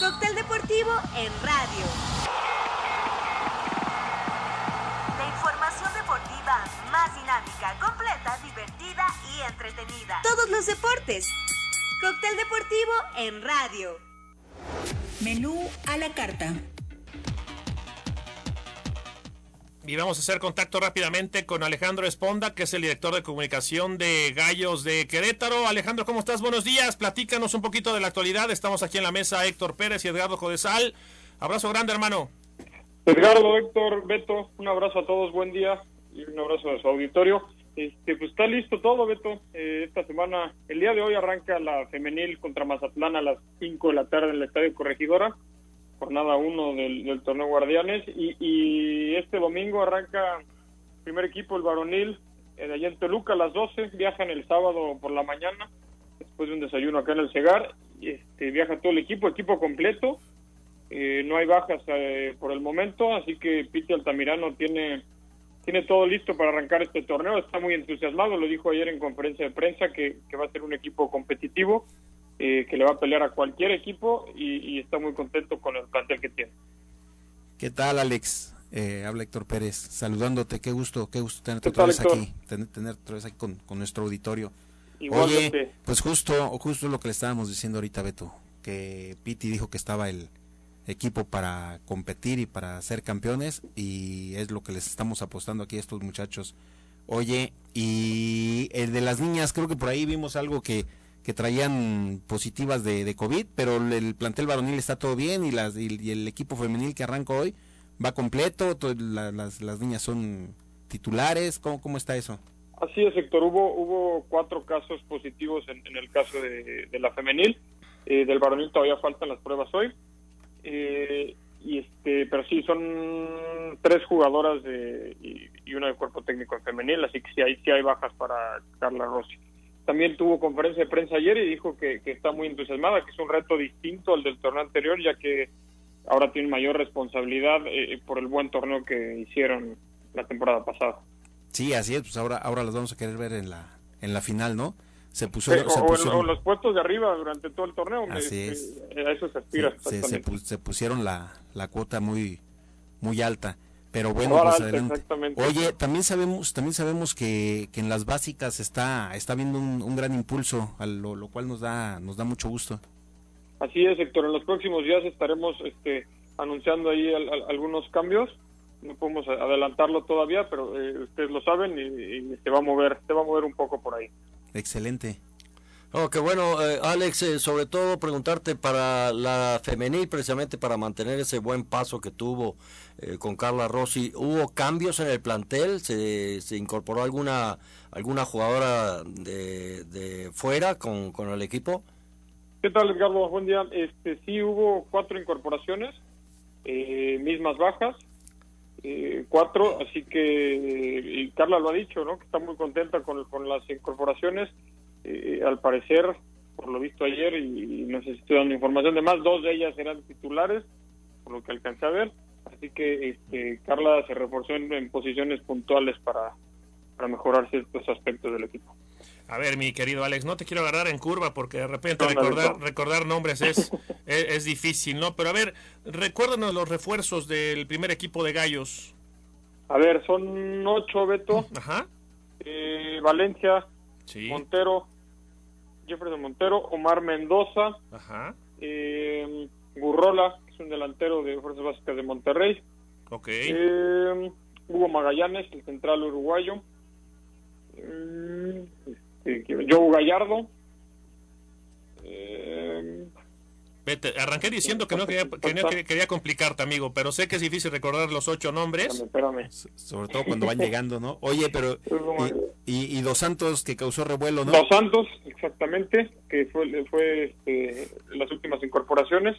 Cóctel deportivo en radio.
La información deportiva más dinámica, completa, divertida y entretenida.
Todos los deportes. Cóctel deportivo en radio.
Menú a la carta.
Y vamos a hacer contacto rápidamente con Alejandro Esponda, que es el director de comunicación de Gallos de Querétaro. Alejandro, ¿cómo estás? Buenos días. Platícanos un poquito de la actualidad. Estamos aquí en la mesa Héctor Pérez y Edgardo Jodesal. Abrazo grande, hermano.
Edgardo, Héctor, Beto, un abrazo a todos, buen día y un abrazo a su auditorio.
Este, pues está listo todo, Beto. Eh, esta semana, el día de hoy arranca la femenil contra Mazatlán a las 5 de la tarde en el Estadio Corregidora, jornada 1 del, del torneo Guardianes. Y, y este domingo arranca primer equipo, el varonil, eh, de allá en Toluca a las 12. Viajan el sábado por la mañana, después de un desayuno acá en el Cegar. Este, viaja todo el equipo, equipo completo. Eh, no hay bajas eh, por el momento, así que Piti Altamirano tiene tiene todo listo para arrancar este torneo, está muy entusiasmado, lo dijo ayer en conferencia de prensa que, que va a ser un equipo competitivo, eh, que le va a pelear a cualquier equipo y, y, está muy contento con el plantel que tiene.
¿Qué tal Alex? Eh, habla Héctor Pérez, saludándote, qué gusto, qué gusto tenerte otra vez aquí, tener, tener otra vez aquí con, con nuestro auditorio.
Igualmente.
Oye, pues justo, justo lo que le estábamos diciendo ahorita, Beto, que Piti dijo que estaba el, equipo para competir y para ser campeones y es lo que les estamos apostando aquí a estos muchachos. Oye, y el de las niñas, creo que por ahí vimos algo que, que traían positivas de, COVID, pero el plantel varonil está todo bien y, las, y, el equipo femenil que arranca hoy va completo, la, las, las niñas son titulares, ¿cómo, cómo está eso?
Así es, Héctor, hubo, hubo cuatro casos positivos en, el caso de, la femenil, eh, del varonil todavía faltan las pruebas hoy, eh, y este pero sí son tres jugadoras de, y, una de cuerpo técnico en femenil así que sí hay sí hay bajas para Carla Rossi también tuvo conferencia de prensa ayer y dijo que, que está muy entusiasmada que es un reto distinto al del torneo anterior ya que ahora tiene mayor responsabilidad eh, por el buen torneo que hicieron la temporada pasada.
Sí así es pues ahora ahora las vamos a querer ver en la en la final no se puso, se
o, pusieron, o, los puestos de arriba durante todo el torneo
así es.
a eso se aspira
se, se, se, pusieron la, la cuota muy muy alta pero bueno pues adelante. oye también sabemos también sabemos que, que en las básicas está está viendo un, un gran impulso a lo, lo, cual nos da nos da mucho gusto
así es Héctor en los próximos días estaremos este anunciando ahí al, al, algunos cambios no podemos adelantarlo todavía pero eh, ustedes lo saben y, y se va a mover se va a mover un poco por ahí
Excelente.
Oh, qué bueno, eh, Alex, eh, sobre todo preguntarte para la femenil, precisamente para mantener ese buen paso que tuvo eh, con Carla Rossi, ¿hubo cambios en el plantel? ¿Se, se incorporó alguna alguna jugadora de, de fuera con, con, el equipo?
¿Qué tal, Edgardo? Buen día. Este, sí, hubo cuatro incorporaciones, mismas bajas, eh, cuatro, así que y Carla lo ha dicho, ¿no? Que está muy contenta con, con las incorporaciones. Eh, al parecer, por lo visto ayer, y, y no sé si estoy dando información de más, dos de ellas eran titulares, por lo que alcancé a ver. Así que este, Carla se reforzó en, en posiciones puntuales para, para mejorar ciertos aspectos del equipo.
A ver, mi querido Alex, no te quiero agarrar en curva porque de repente no, recordar, no. recordar nombres es, es, es, difícil, ¿no? Pero a ver, recuérdanos los refuerzos del primer equipo de Gallos.
A ver, son ocho, Beto.
Ajá.
Eh, Valencia,
sí.
Montero, Jefferson Montero, Omar Mendoza,
Ajá.
Eh, Gurrola, es un delantero de Fuerzas Básicas de Monterrey.
Ok.
Eh, Hugo Magallanes, el central uruguayo. Este, Joe Gallardo. Eh,
Vete, arranqué diciendo que no quería, que no quería complicarte, amigo, pero sé que es difícil recordar los ocho nombres.
Espérame, espérame.
Sobre todo cuando van llegando, ¿no? Oye, pero. Y, y, y, Dos Santos que causó revuelo, ¿no?
Dos Santos, exactamente, que fue, fue este, las últimas incorporaciones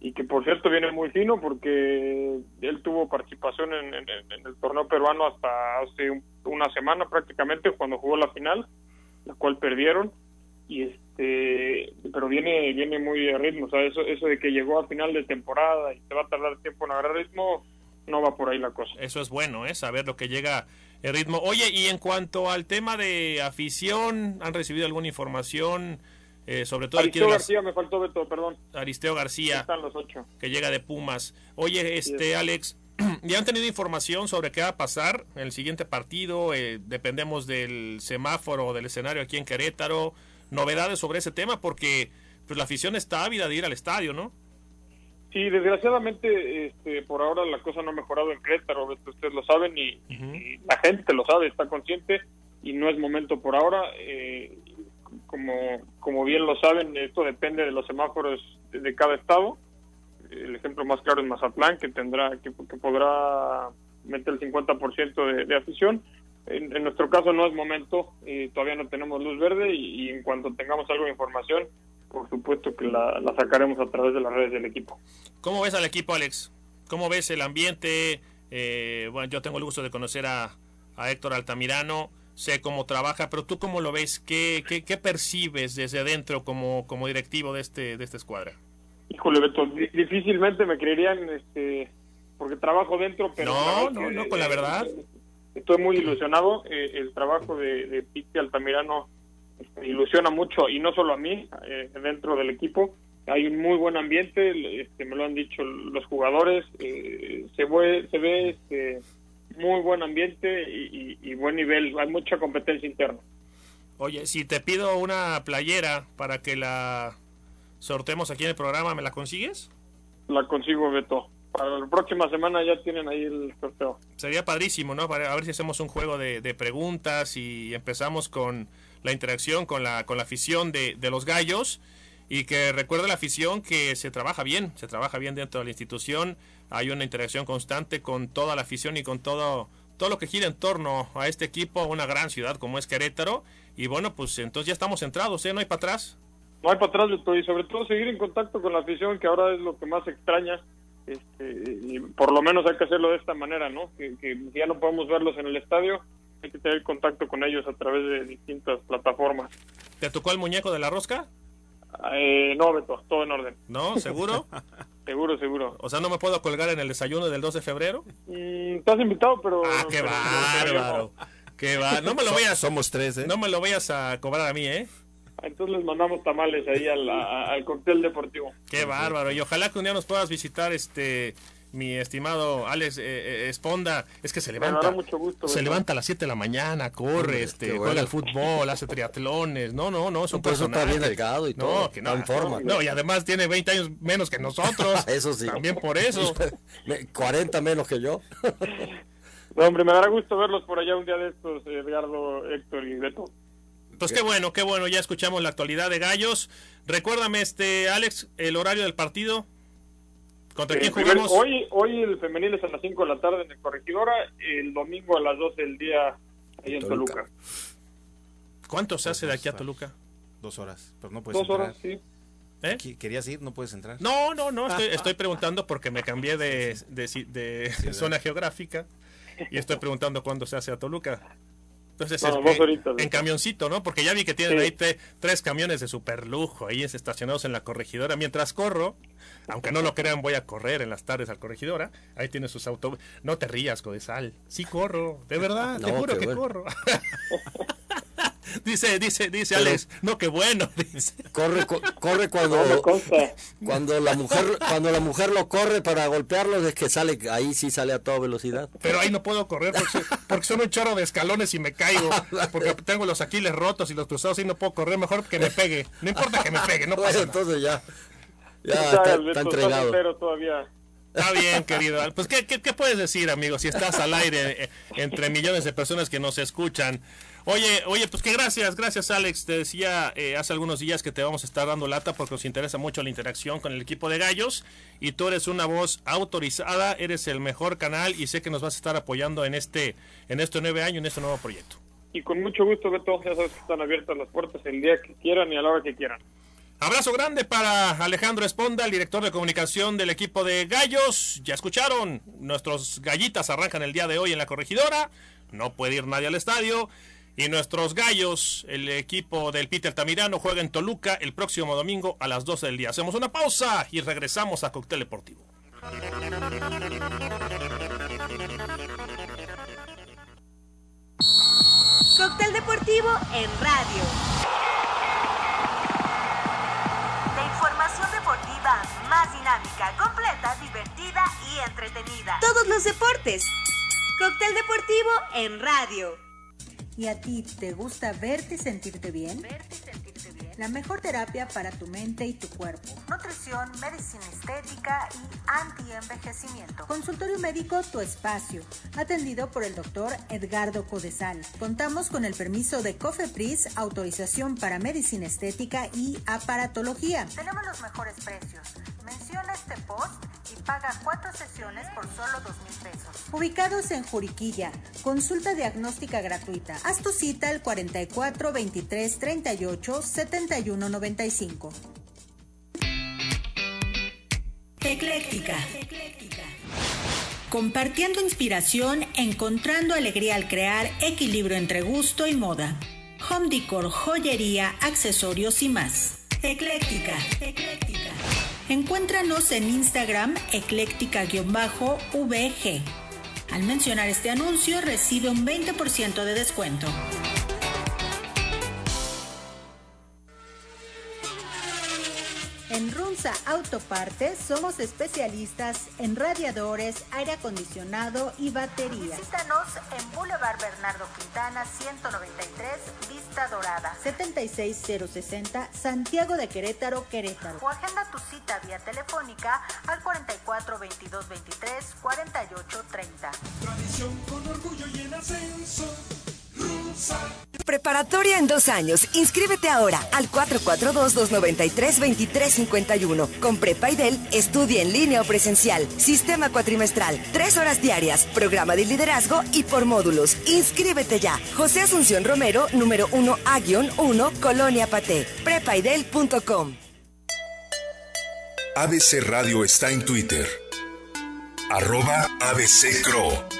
y que por cierto viene muy fino porque él tuvo participación en, en, el torneo peruano hasta hace un, una semana prácticamente cuando jugó la final, la cual perdieron y este pero viene viene muy a ritmo, o sea, eso eso de que llegó a final de temporada y te va a tardar tiempo en agarrar ritmo, no va por ahí la cosa.
Eso es bueno, ¿eh? saber lo que llega el ritmo. Oye, y en cuanto al tema de afición, ¿han recibido alguna información? Eh, sobre todo
Aristeo. García, me faltó Beto, perdón.
Aristeo García,
están los ocho.
que llega de Pumas. Oye, este sí, Alex, ¿ya han tenido información sobre qué va a pasar en el siguiente partido? Eh, dependemos del semáforo, del escenario aquí en Querétaro. Novedades sobre ese tema, porque pues la afición está ávida de ir al estadio, ¿no?
Sí, desgraciadamente, este, por ahora la cosa no ha mejorado en Querétaro, ustedes lo saben y, uh -huh. y la gente lo sabe, está consciente y no es momento por ahora. Eh, como, como bien lo saben, esto depende de los semáforos de, cada estado. El ejemplo más claro es Mazatlán, que tendrá que, podrá meter el 50% de, de afición. en, nuestro caso no es momento, y todavía no tenemos luz verde y, y en cuanto tengamos algo de información, por supuesto que la, la sacaremos a través de las redes del equipo.
¿Cómo ves al equipo, Alex? ¿Cómo ves el ambiente? Eh, bueno, yo tengo el gusto de conocer a, a Héctor Altamirano, sé cómo trabaja, pero tú cómo lo ves, ¿qué, qué, qué percibes desde adentro como, como directivo de este de esta escuadra?
Híjole, Beto, di- difícilmente me creerían, este, porque trabajo dentro, pero...
No, no,
que,
no, con la
eh,
verdad.
Estoy muy ilusionado, eh, el trabajo de, de Piti Altamirano este, ilusiona mucho, y no solo a mí, eh, dentro del equipo, hay un muy buen ambiente, este, me lo han dicho los jugadores, eh, se ve, se ve este, muy buen ambiente y, y- y buen nivel, hay mucha competencia interna.
Oye, si te pido una playera para que la sortemos aquí en el programa, ¿me la consigues?
La consigo, Beto. Para la próxima semana ya tienen ahí el sorteo.
Sería padrísimo, ¿no? Para a ver si hacemos un juego de, de preguntas y empezamos con la interacción con la, con la afición de, de los gallos y que recuerde la afición que se trabaja bien, se trabaja bien dentro de la institución, hay una interacción constante con toda la afición y con todo, todo lo que gira en torno a este equipo, una gran ciudad como es Querétaro y bueno, pues entonces ya estamos centrados, ¿eh? No hay para atrás.
No hay para atrás, Beto, y sobre todo seguir en contacto con la afición, que ahora es lo que más extraña. Este, y por lo menos hay que hacerlo de esta manera, ¿no? Que, que ya no podemos verlos en el estadio, hay que tener contacto con ellos a través de distintas plataformas.
¿Te tocó el muñeco de la rosca?
Eh, no, Beto, todo en orden.
¿No? ¿Seguro?
seguro, seguro.
O sea, ¿no me puedo colgar en el desayuno del 2 de febrero?
Mm, estás invitado, pero...
Ah, qué
pero-
bárbaro. Qué va. No me lo vayas,
Somos tres, ¿eh?
no me lo vayas a cobrar a mí, ¿eh?
Entonces les mandamos tamales ahí al, a- al cóctel deportivo.
Qué bárbaro. Y ojalá que un día nos puedas visitar, este, mi estimado Alex eh, eh, Esponda. Es que se
Me
levanta.
mucho gusto.
Se levanta a las 7 de la mañana, corre,
Hombre,
este, juega al fútbol, hace triatlones. No, no, no, es un
eso está
personaje.
bien delgado y todo,
No, que no.
en forma.
No, y además tiene 20 años menos que nosotros.
Eso sí.
También por eso.
Me- 40 menos que yo.
No, hombre, me dará gusto verlos por allá un día de estos, Edgardo, Héctor y Beto.
Pues qué bueno, qué bueno, ya escuchamos la actualidad de Gallos. Recuérdame, este, Alex, el horario del partido. ¿Contra
Eh,
quién
primer-
jugamos?
hoy, hoy el femenil es a las 5 de la tarde en el Corregidora, el domingo a las 12 del día ahí en
Toluca.
Toluca.
¿Cuánto se hace de aquí a Toluca?
Dos horas, pero no puedes
Dos
entrar.
horas, sí.
¿Eh?
¿Querías ir? No puedes entrar.
No, no, no, estoy, estoy preguntando porque me cambié de, de, si- de zona geográfica y estoy preguntando cuándo se hace a Toluca. Entonces,
No,
es que- en camioncito, ¿no? Porque ya vi que tienen
Sí.
ahí te- tres camiones de super lujo ahí es- estacionados en la corregidora. Mientras corro, aunque no lo crean, voy a correr en las tardes al corregidora. Ahí tiene sus autos. No te rías, Codesal. Sí corro, de verdad, te
No,
juro
qué
que
bueno.
corro. dice, dice, dice
Pero-
Alex, no, qué bueno, dice.
Corre, corre cuando, cuando la mujer cuando la mujer lo corre para golpearlo es que sale ahí sí sale a toda velocidad.
Pero ahí no puedo correr porque, porque son un chorro de escalones y me caigo. Porque tengo los aquiles rotos y los cruzados y no puedo correr. Mejor que me pegue. No importa que me pegue, no pasa nada.
entonces ya ya está, está entregado.
todavía.
Está bien, querido. Pues, ¿qué, qué, qué puedes decir, amigo? Si estás al aire eh, entre millones de personas que nos escuchan. Oye, oye, pues que gracias, gracias, Alex. Te decía eh, hace algunos días que te vamos a estar dando lata porque nos interesa mucho la interacción con el equipo de gallos. Y tú eres una voz autorizada, eres el mejor canal y sé que nos vas a estar apoyando en este, en este nueve año, en este nuevo proyecto.
Y con mucho gusto, Beto, ya sabes que están abiertas las puertas el día que quieran y a la hora que quieran.
Abrazo grande para Alejandro Esponda, el director de comunicación del equipo de Gallos. Ya escucharon, nuestros gallitas arrancan el día de hoy en la corregidora. No puede ir nadie al estadio. Y nuestros gallos, el equipo del Peter Tamirano, juega en Toluca el próximo domingo a las 12 del día. Hacemos una pausa y regresamos a Cóctel Deportivo.
Cóctel deportivo en radio. Más dinámica, completa, divertida y entretenida. Todos los deportes. Cóctel deportivo en radio.
¿Y a ti te gusta verte y sentirte bien? La mejor terapia para tu mente y tu cuerpo. Nutrición, medicina estética y anti-envejecimiento. Consultorio médico Tu Espacio. Atendido por el doctor Edgardo Codesal. Contamos con el permiso de COFEPRIS, autorización para medicina estética y aparatología. Tenemos los mejores precios. Menciona este post y paga cuatro sesiones por solo dos mil pesos. Ubicados en Juriquilla, consulta diagnóstica gratuita. Haz tu cita al 44 23 38 71 95.
Ecléctica. Compartiendo inspiración, encontrando alegría al crear equilibrio entre gusto y moda. Home decor, joyería, accesorios y más. Ecléctica. Ecléctica. Encuéntranos en Instagram ecléctica-vg. Al mencionar este anuncio recibe un 20% de descuento.
En Runza Autopartes somos especialistas en radiadores, aire acondicionado y baterías. Visítanos en Boulevard Bernardo Quintana 193, Vista Dorada, 76060, Santiago de Querétaro, Querétaro. O agenda tu cita vía telefónica al 44 22 23 48 30.
Tradición con orgullo y en ascenso.
Preparatoria en dos años. Inscríbete ahora al 442-293-2351. Con Prepaidel, estudia en línea o presencial. Sistema cuatrimestral. Tres horas diarias. Programa de liderazgo y por módulos. Inscríbete ya. José Asunción Romero, número 1A-1, Colonia Paté. Prepaidel.com.
ABC Radio está en Twitter. Arroba ABC Cro.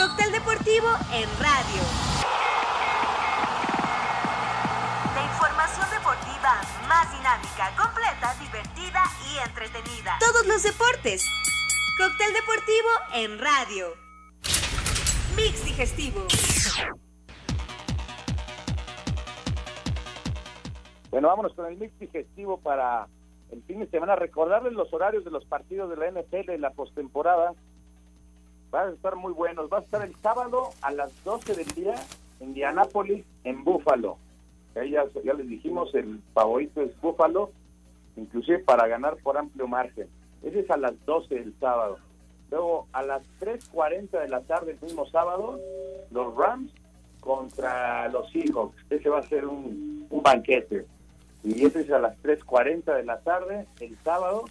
Cóctel deportivo en radio. La información deportiva más dinámica, completa, divertida y entretenida. Todos los deportes. Cóctel deportivo en radio. Mix digestivo.
Bueno, vámonos con el mix digestivo para el fin de semana. Recordarles los horarios de los partidos de la NFL en la postemporada. Van a estar muy buenos. Va a estar el sábado a las 12 del día en Indianápolis, en Búfalo. Ahí ya, ya les dijimos, el favorito es Búfalo, inclusive para ganar por amplio margen. Ese es a las 12 del sábado. Luego, a las 3.40 de la tarde el mismo sábado, los Rams contra los Seahawks. Ese va a ser un, un banquete. Y ese es a las 3.40 de la tarde, el sábado.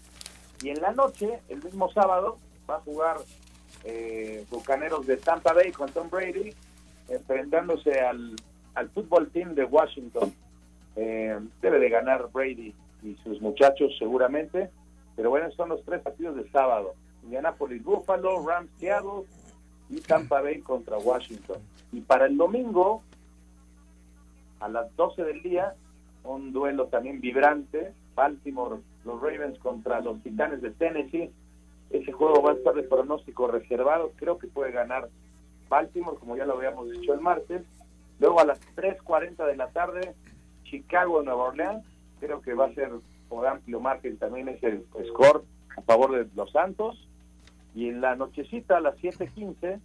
Y en la noche, el mismo sábado, va a jugar eh, Bucaneros de Tampa Bay con Tom Brady, enfrentándose al, al fútbol team de Washington. Eh, debe de ganar Brady y sus muchachos seguramente. Pero bueno, son los tres partidos de sábado. Indianapolis, Buffalo, Rams, Seattle y Tampa Bay contra Washington. Y para el domingo, a las 12 del día, un duelo también vibrante. Baltimore, los Ravens contra los Titanes de Tennessee. Ese juego va a estar de pronóstico reservado. Creo que puede ganar Baltimore, como ya lo habíamos dicho el martes. Luego a las 3.40 de la tarde, Chicago, Nueva Orleans. Creo que va a ser por amplio margen también ese score a favor de los Santos. Y en la nochecita a las 7.15,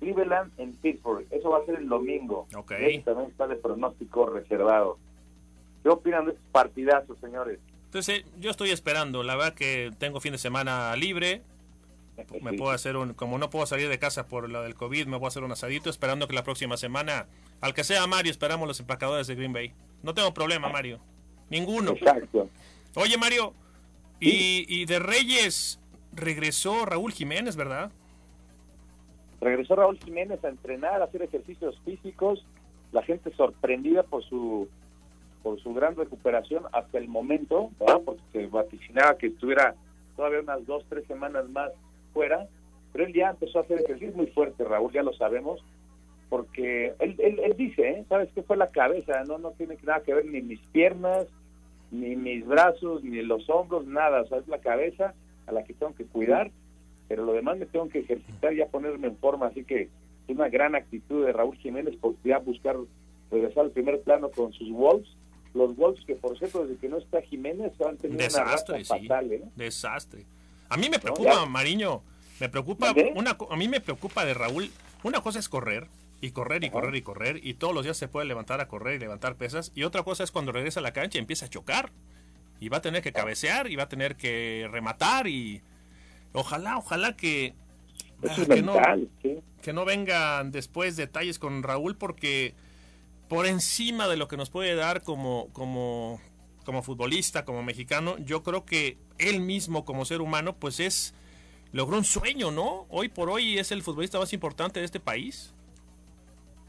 Cleveland en Pittsburgh. Eso va a ser el domingo.
Ok.
Ese también está de pronóstico reservado. ¿Qué opinan de estos partidazos, señores?
Entonces, yo estoy esperando. La verdad que tengo fin de semana libre. Me puedo hacer un. Como no puedo salir de casa por lo del COVID, me voy a hacer un asadito. Esperando que la próxima semana, al que sea Mario, esperamos los empacadores de Green Bay. No tengo problema, Mario. Ninguno.
Exacto.
Oye, Mario. Y, y de Reyes regresó Raúl Jiménez, ¿verdad?
Regresó Raúl Jiménez a entrenar, a hacer ejercicios físicos. La gente sorprendida por su por su gran recuperación hasta el momento, porque se vaticinaba que estuviera todavía unas dos, tres semanas más fuera, pero él ya empezó a hacer ejercicio muy fuerte, Raúl, ya lo sabemos, porque él, él, él dice, ¿eh? ¿sabes qué fue la cabeza? No, no tiene nada que ver ni mis piernas, ni mis brazos, ni los hombros, nada, o sea, es la cabeza a la que tengo que cuidar, pero lo demás me tengo que ejercitar y ya ponerme en forma, así que es una gran actitud de Raúl Jiménez por ya buscar regresar al primer plano con sus Wolves los Wolves, que por cierto, desde que no está Jiménez, han tenido
Desastre,
una
sí.
fatal, ¿eh?
Desastre. A mí me preocupa. Mariño. Me preocupa, a mí me preocupa de Raúl. Una cosa es correr y correr y correr y correr y todos los días se puede levantar a correr y levantar pesas. Y otra cosa es cuando regresa a la cancha y empieza a chocar. Y va a tener que cabecear y va a tener que rematar y ojalá, ojalá que, ah,
es
que no,
mental, sí.
que no vengan después detalles con Raúl porque por encima de lo que nos puede dar como, como, como futbolista, como mexicano, yo creo que él mismo como ser humano, pues es, logró un sueño, ¿no? Hoy por hoy es el futbolista más importante de este país.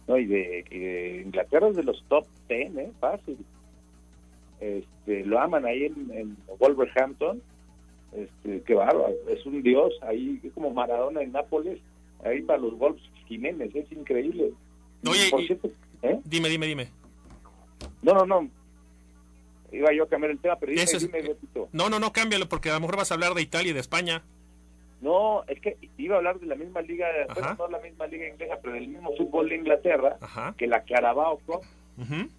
No, y de, y de Inglaterra es de los top 10, ¿eh? Fácil. Este, lo aman ahí en, en Wolverhampton. Este, qué bárbaro, es un dios ahí, es como Maradona en Nápoles, ahí para los Wolves Jiménez, es increíble.
Oye,
Por
y-
cierto, ¿eh?
Dime, dime, dime.
No, no, no. Iba yo a cambiar el tema, pero dime,
Eso es-
dime, Betito.
No, no, no, cámbialo porque a lo mejor vas a hablar de Italia y de España.
No, es que iba a hablar de la misma liga, bueno, no la misma liga inglesa, pero del mismo fútbol de Inglaterra, que la Carabao Cup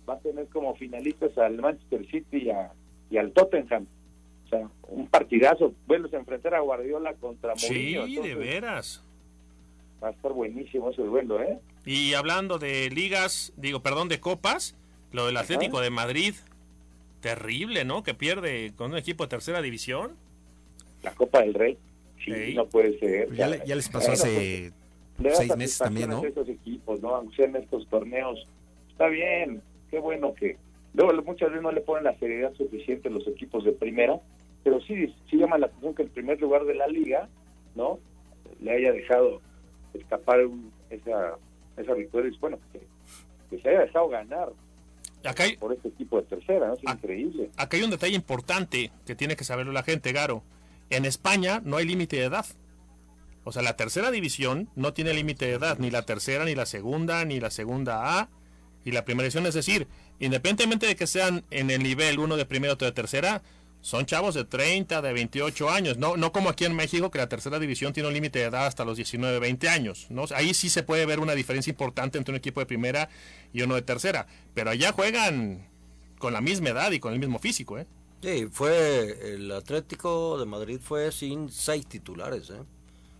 va a tener como finalistas al Manchester City y, a- y al Tottenham. O sea, un partidazo. Bueno, se enfrentar a Guardiola contra
Sí,
Mourinho.
de
entonces
veras.
Va a estar buenísimo ese duelo, ¿eh?
Y hablando de ligas, digo, perdón, de copas, lo del Atlético de Madrid, terrible, ¿no? Que pierde con un equipo de tercera división.
La Copa del Rey. Sí, no puede ser.
Pues ya le- ya les pasó hace
pues,
seis meses también, ¿no?
a equipos, ¿no? Aunque sean estos torneos. Está bien, qué bueno que... Luego muchas veces no le ponen la seriedad suficiente los equipos de primera, pero sí, sí llama la atención que el primer lugar de la liga, ¿no? Le haya dejado escapar un- esa, esa victoria. Y bueno, que, que se haya dejado ganar
Acá hay,
por este equipo de tercera, ¿no? Es increíble.
acá hay un detalle importante que tiene que saberlo la gente, Garo. En España no hay límite de edad. O sea, la tercera división no tiene límite de edad, ni la tercera, ni la segunda, ni la segunda A, y la primera división. Es decir, independientemente de que sean en el nivel uno de primera o de tercera, son chavos de 30, de 28 años. No, no como aquí en México, que la tercera división tiene un límite de edad hasta los 19, 20 años. ¿no? Ahí sí se puede ver una diferencia importante entre un equipo de primera y uno de tercera. Pero allá juegan con la misma edad y con el mismo físico, ¿eh?
Sí, fue el Atlético de Madrid fue sin seis titulares, ¿eh?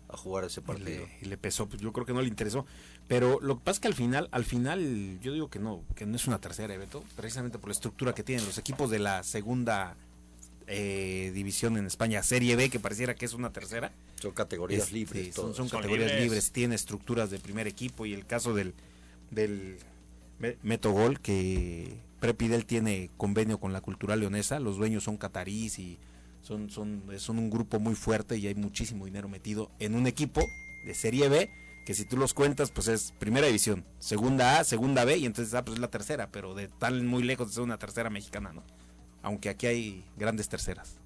A jugar ese partido.
y le pesó, pues yo creo que no le interesó. Pero lo que pasa es que al final, al final, yo digo que no, que no es una tercera, ¿eh, Beto, precisamente por la estructura que tienen los equipos de la segunda eh, división en España, Serie B, que pareciera que es una tercera.
Son categorías
Este,
libres.
Son, categorías libres. tiene estructuras de primer equipo y el caso del, del Me- Metogol, que Prepidel tiene convenio con la cultural leonesa, los dueños son catarís y son, son, son un grupo muy fuerte y hay muchísimo dinero metido en un equipo de Serie B, que si tú los cuentas, pues es primera división, segunda A, segunda B y entonces ah, pues es la tercera, pero de tan muy lejos de ser una tercera mexicana, ¿no? Aunque aquí hay grandes terceras.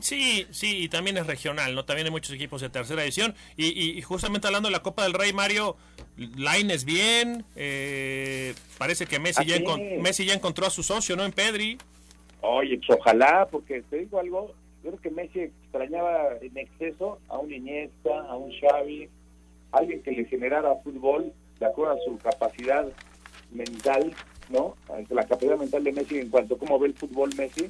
Sí, sí, y también es regional, ¿no? También hay muchos equipos de tercera división. Y, y- y justamente hablando de la Copa del Rey, Mario, Laines bien. eh, parece que Messi, ya Messi ya encontró a su socio, ¿no? En Pedri.
Oye, pues ojalá, porque te digo algo, yo creo que Messi extrañaba en exceso a un Iniesta, a un Xavi, alguien que le generara fútbol de acuerdo a su capacidad mental, ¿no? La capacidad mental de Messi en cuanto a cómo ve el fútbol Messi,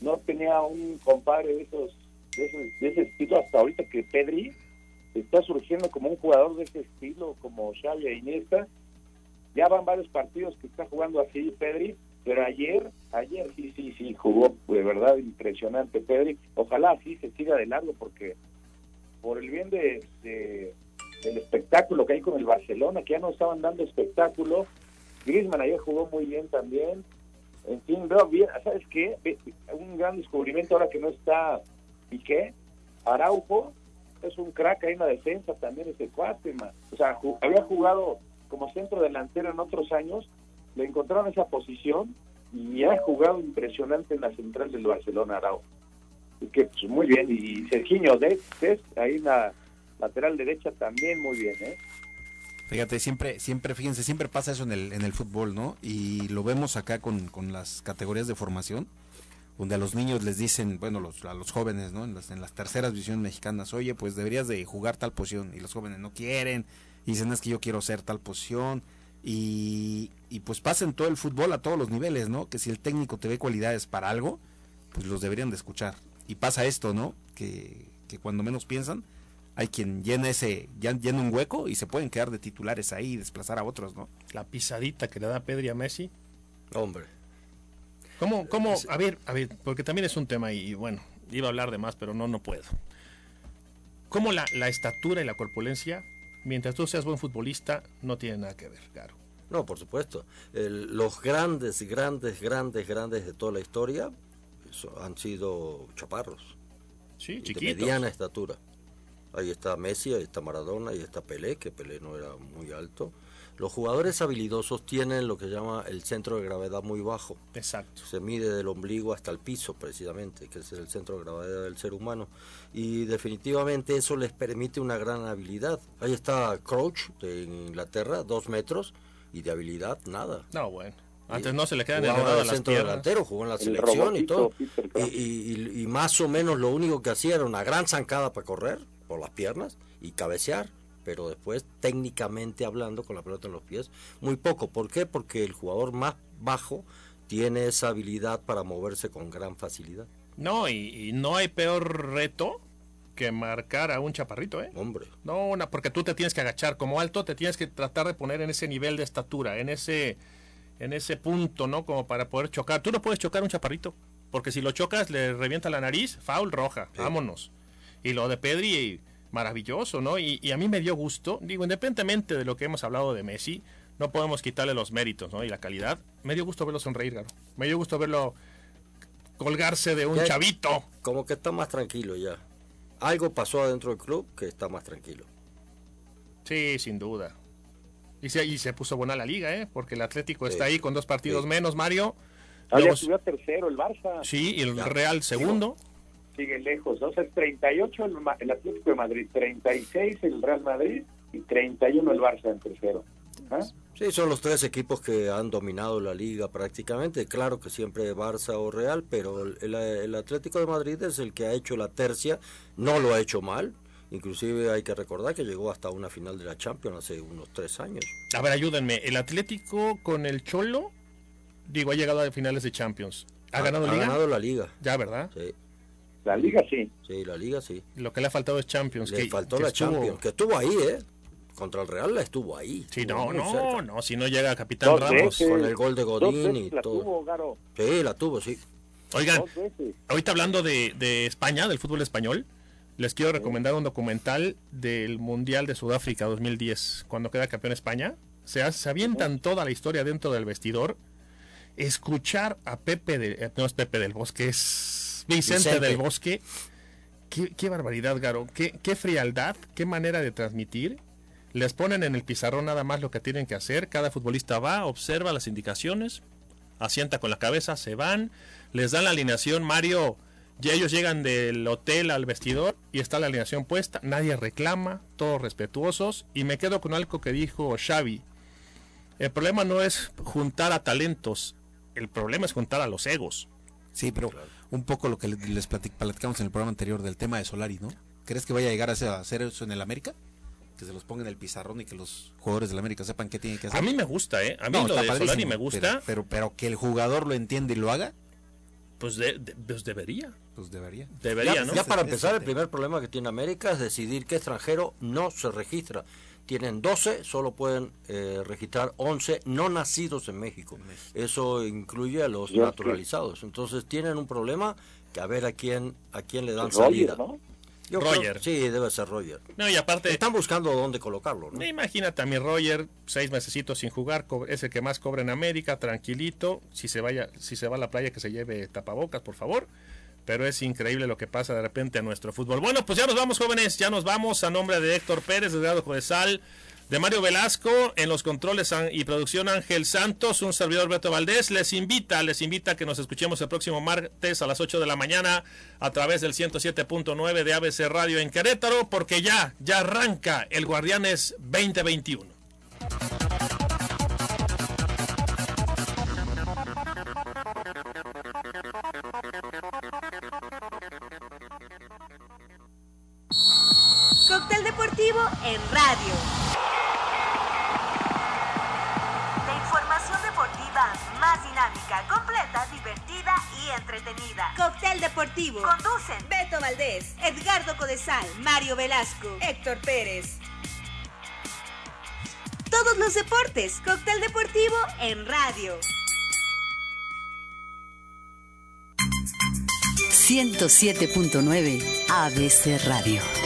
no tenía un compadre de esos, de esos, de ese estilo hasta ahorita que Pedri está surgiendo como un jugador de ese estilo, como Xavi e Iniesta, ya van varios partidos que está jugando así Pedri, pero ayer, ayer sí, sí, sí, jugó de verdad impresionante Pedri. Ojalá así se siga de largo porque por el bien de, de- del espectáculo que hay con el Barcelona, que ya no estaban dando espectáculo, Griezmann ayer jugó muy bien también. En fin, veo bien, ¿sabes qué? Un gran descubrimiento ahora que no está Piqué, Araujo, es un crack ahí en la defensa también ese cuate, man. O sea, había jugado como centro delantero en otros años, le encontraron esa posición y ha jugado impresionante en la central del Barcelona, Araujo. Y que pues, muy bien, y Serginho Dest, ahí en la lateral derecha también muy bien, ¿eh?
Fíjate, siempre, siempre, fíjense, siempre pasa eso en el, en el fútbol, ¿no? Y lo vemos acá con, con las categorías de formación, donde a los niños les dicen, bueno, los, a los jóvenes, ¿no? En las, en las terceras divisiones mexicanas, oye, pues deberías de jugar tal posición, y los jóvenes no quieren, dicen, es que yo quiero ser tal posición, y, y pues pasa en todo el fútbol a todos los niveles, ¿no? Que si el técnico te ve cualidades para algo, pues los deberían de escuchar. Y pasa esto, ¿no? Que, que cuando menos piensan, hay quien llena ese, llena un hueco y se pueden quedar de titulares ahí y desplazar a otros, ¿no?
La pisadita que le da Pedri a Messi.
Hombre.
¿Cómo, cómo? A ver, a ver, porque también es un tema y bueno, iba a hablar de más, pero no, no puedo. ¿Cómo la, la estatura y la corpulencia, mientras tú seas buen futbolista, no tiene nada que ver, claro?
No, por supuesto. El- los grandes, grandes, grandes, grandes de toda la historia han sido chaparros.
Sí,
de
chiquitos.
mediana estatura. Ahí está Messi, ahí está Maradona, ahí está Pelé, que Pelé no era muy alto. Los jugadores habilidosos tienen lo que llama el centro de gravedad muy bajo.
Exacto.
Se mide del ombligo hasta el piso, precisamente, que es el centro de gravedad del ser humano. Y definitivamente eso les permite una gran habilidad. Ahí está Crouch de Inglaterra, dos metros, y de habilidad nada.
No, bueno. Antes no se le quedan
de
las
centro
piernas.
delantero, jugó en la
El
selección y todo. Y más o menos lo único que hacía era una gran zancada para correr por las piernas y cabecear, pero después técnicamente hablando con la pelota en los pies, muy poco. ¿Por qué? Porque el jugador más bajo tiene esa habilidad para moverse con gran facilidad.
No, y, y no hay peor reto que marcar a un chaparrito, ¿eh?
Hombre.
No, una, porque tú te tienes que agachar como alto, te tienes que tratar de poner en ese nivel de estatura, en ese en ese punto, ¿no? Como para poder chocar. Tú no puedes chocar a un chaparrito, porque si lo chocas le revienta la nariz, foul roja, vámonos. Y lo de Pedri, maravilloso, ¿no? Y, y a mí me dio gusto, digo, independientemente de lo que hemos hablado de Messi, no podemos quitarle los méritos, ¿no? Y la calidad. Me dio gusto verlo sonreír, Garo. Me dio gusto verlo colgarse de un
Ya-
chavito.
Como que está más tranquilo ya. Algo pasó adentro del club que está más tranquilo.
Sí, sin duda. Y se, y se puso buena la liga, ¿eh? Porque el Atlético está ahí con dos partidos
Sí.
menos, Mario.
Ah, ya
Luego-
subió a tercero el Barça.
sí, y el Real segundo.
Sigue lejos, ¿no? O sea, es 38 el, Ma- el Atlético de Madrid, 36 el Real Madrid y 31 el Barça en tercero. ¿Ah?
Sí, son los tres equipos que han dominado la liga prácticamente. Claro que siempre Barça o Real, pero el, el- el Atlético de Madrid es el que ha hecho la tercia. No lo ha hecho mal. Inclusive hay que recordar que llegó hasta una final de la Champions hace unos tres años.
A ver, ayúdenme. El Atlético con el Cholo, digo, ha llegado a finales de Champions. ¿Ha, ganado
ha
liga?
ganado la liga.
Ya, ¿verdad?
Sí.
La liga sí.
Sí, la liga sí.
Lo que le ha faltado es Champions.
Le
que-
faltó
que
la
estuvo-
Champions, que estuvo ahí, ¿eh? Contra el Real la estuvo ahí.
Sí,
estuvo
no, no,
cerca.
no, si no llega Capitán
Dos
Ramos.
veces. Con el gol de Godín y
la
todo.
tuvo, Garo.
Sí, la tuvo, sí.
Oigan, ahorita hablando de, de España, del fútbol español, les quiero recomendar un documental del Mundial de Sudáfrica 2010, cuando queda campeón España. Se, hace- se avientan toda la historia dentro del vestidor. Escuchar a Pepe, de, eh, no es Pepe del Bosque, es Vicente,
Vicente.
del Bosque. Qué, qué barbaridad, Garo. Qué, qué frialdad, qué manera de transmitir. Les ponen en el pizarrón nada más lo que tienen que hacer. Cada futbolista va, observa las indicaciones, asienta con la cabeza, se van, les dan la alineación, Mario, y ellos llegan del hotel al vestidor y está la alineación puesta, nadie reclama, todos respetuosos, y me quedo con algo que dijo Xavi. El problema no es juntar a talentos, el problema es juntar a los egos.
Sí, pero un poco lo que le- les platic- platicamos en el programa anterior del tema de Solari, ¿no? ¿Crees que vaya a llegar a hacer- a hacer eso en el América? Que se los ponga en el pizarrón y que los jugadores del América sepan qué tienen que hacer.
A mí me gusta, ¿eh? A mí
No,
lo de Solari me gusta.
Pero, pero, pero que el jugador lo entienda y lo haga,
Pues, de- de- pues debería.
pues debería.
Debería,
ya,
¿no?
ya para empezar, el primer problema que tiene América es decidir qué extranjero no se registra. Tienen 12, solo pueden eh, registrar 11 no nacidos en México. Eso incluye a los
Yo
naturalizados. Entonces tienen un problema que a ver a quién a quién le dan
Roger,
salida.
¿no?
Yo creo-
Roger.
sí, debe ser Roger.
No, y aparte,
Están buscando dónde colocarlo, ¿no?
imagínate a mi Roger, seis mesecitos sin jugar, es el que más cobra en América, tranquilito. Si se vaya, si se va a la playa, que se lleve tapabocas, por favor. Pero es increíble lo que pasa de repente a nuestro fútbol. Bueno, pues ya nos vamos, jóvenes, ya nos vamos a nombre de Héctor Pérez, de Eduardo Codesal, de Mario Velasco, en los controles y producción Ángel Santos, un servidor Beto Valdés, les invita, les invita a que nos escuchemos el próximo martes a las 8 de la mañana a través del 107.9 de ABC Radio en Querétaro, porque ya, ya arranca el Guardianes 2021.
En radio. La información
dinámica, completa, divertida y entretenida.
Cóctel deportivo.
Conducen
Beto Valdés,
Edgardo Codesal,
Mario Velasco,
Héctor Pérez.
Todos los deportes. Cóctel deportivo en radio.
107.9 ABC Radio.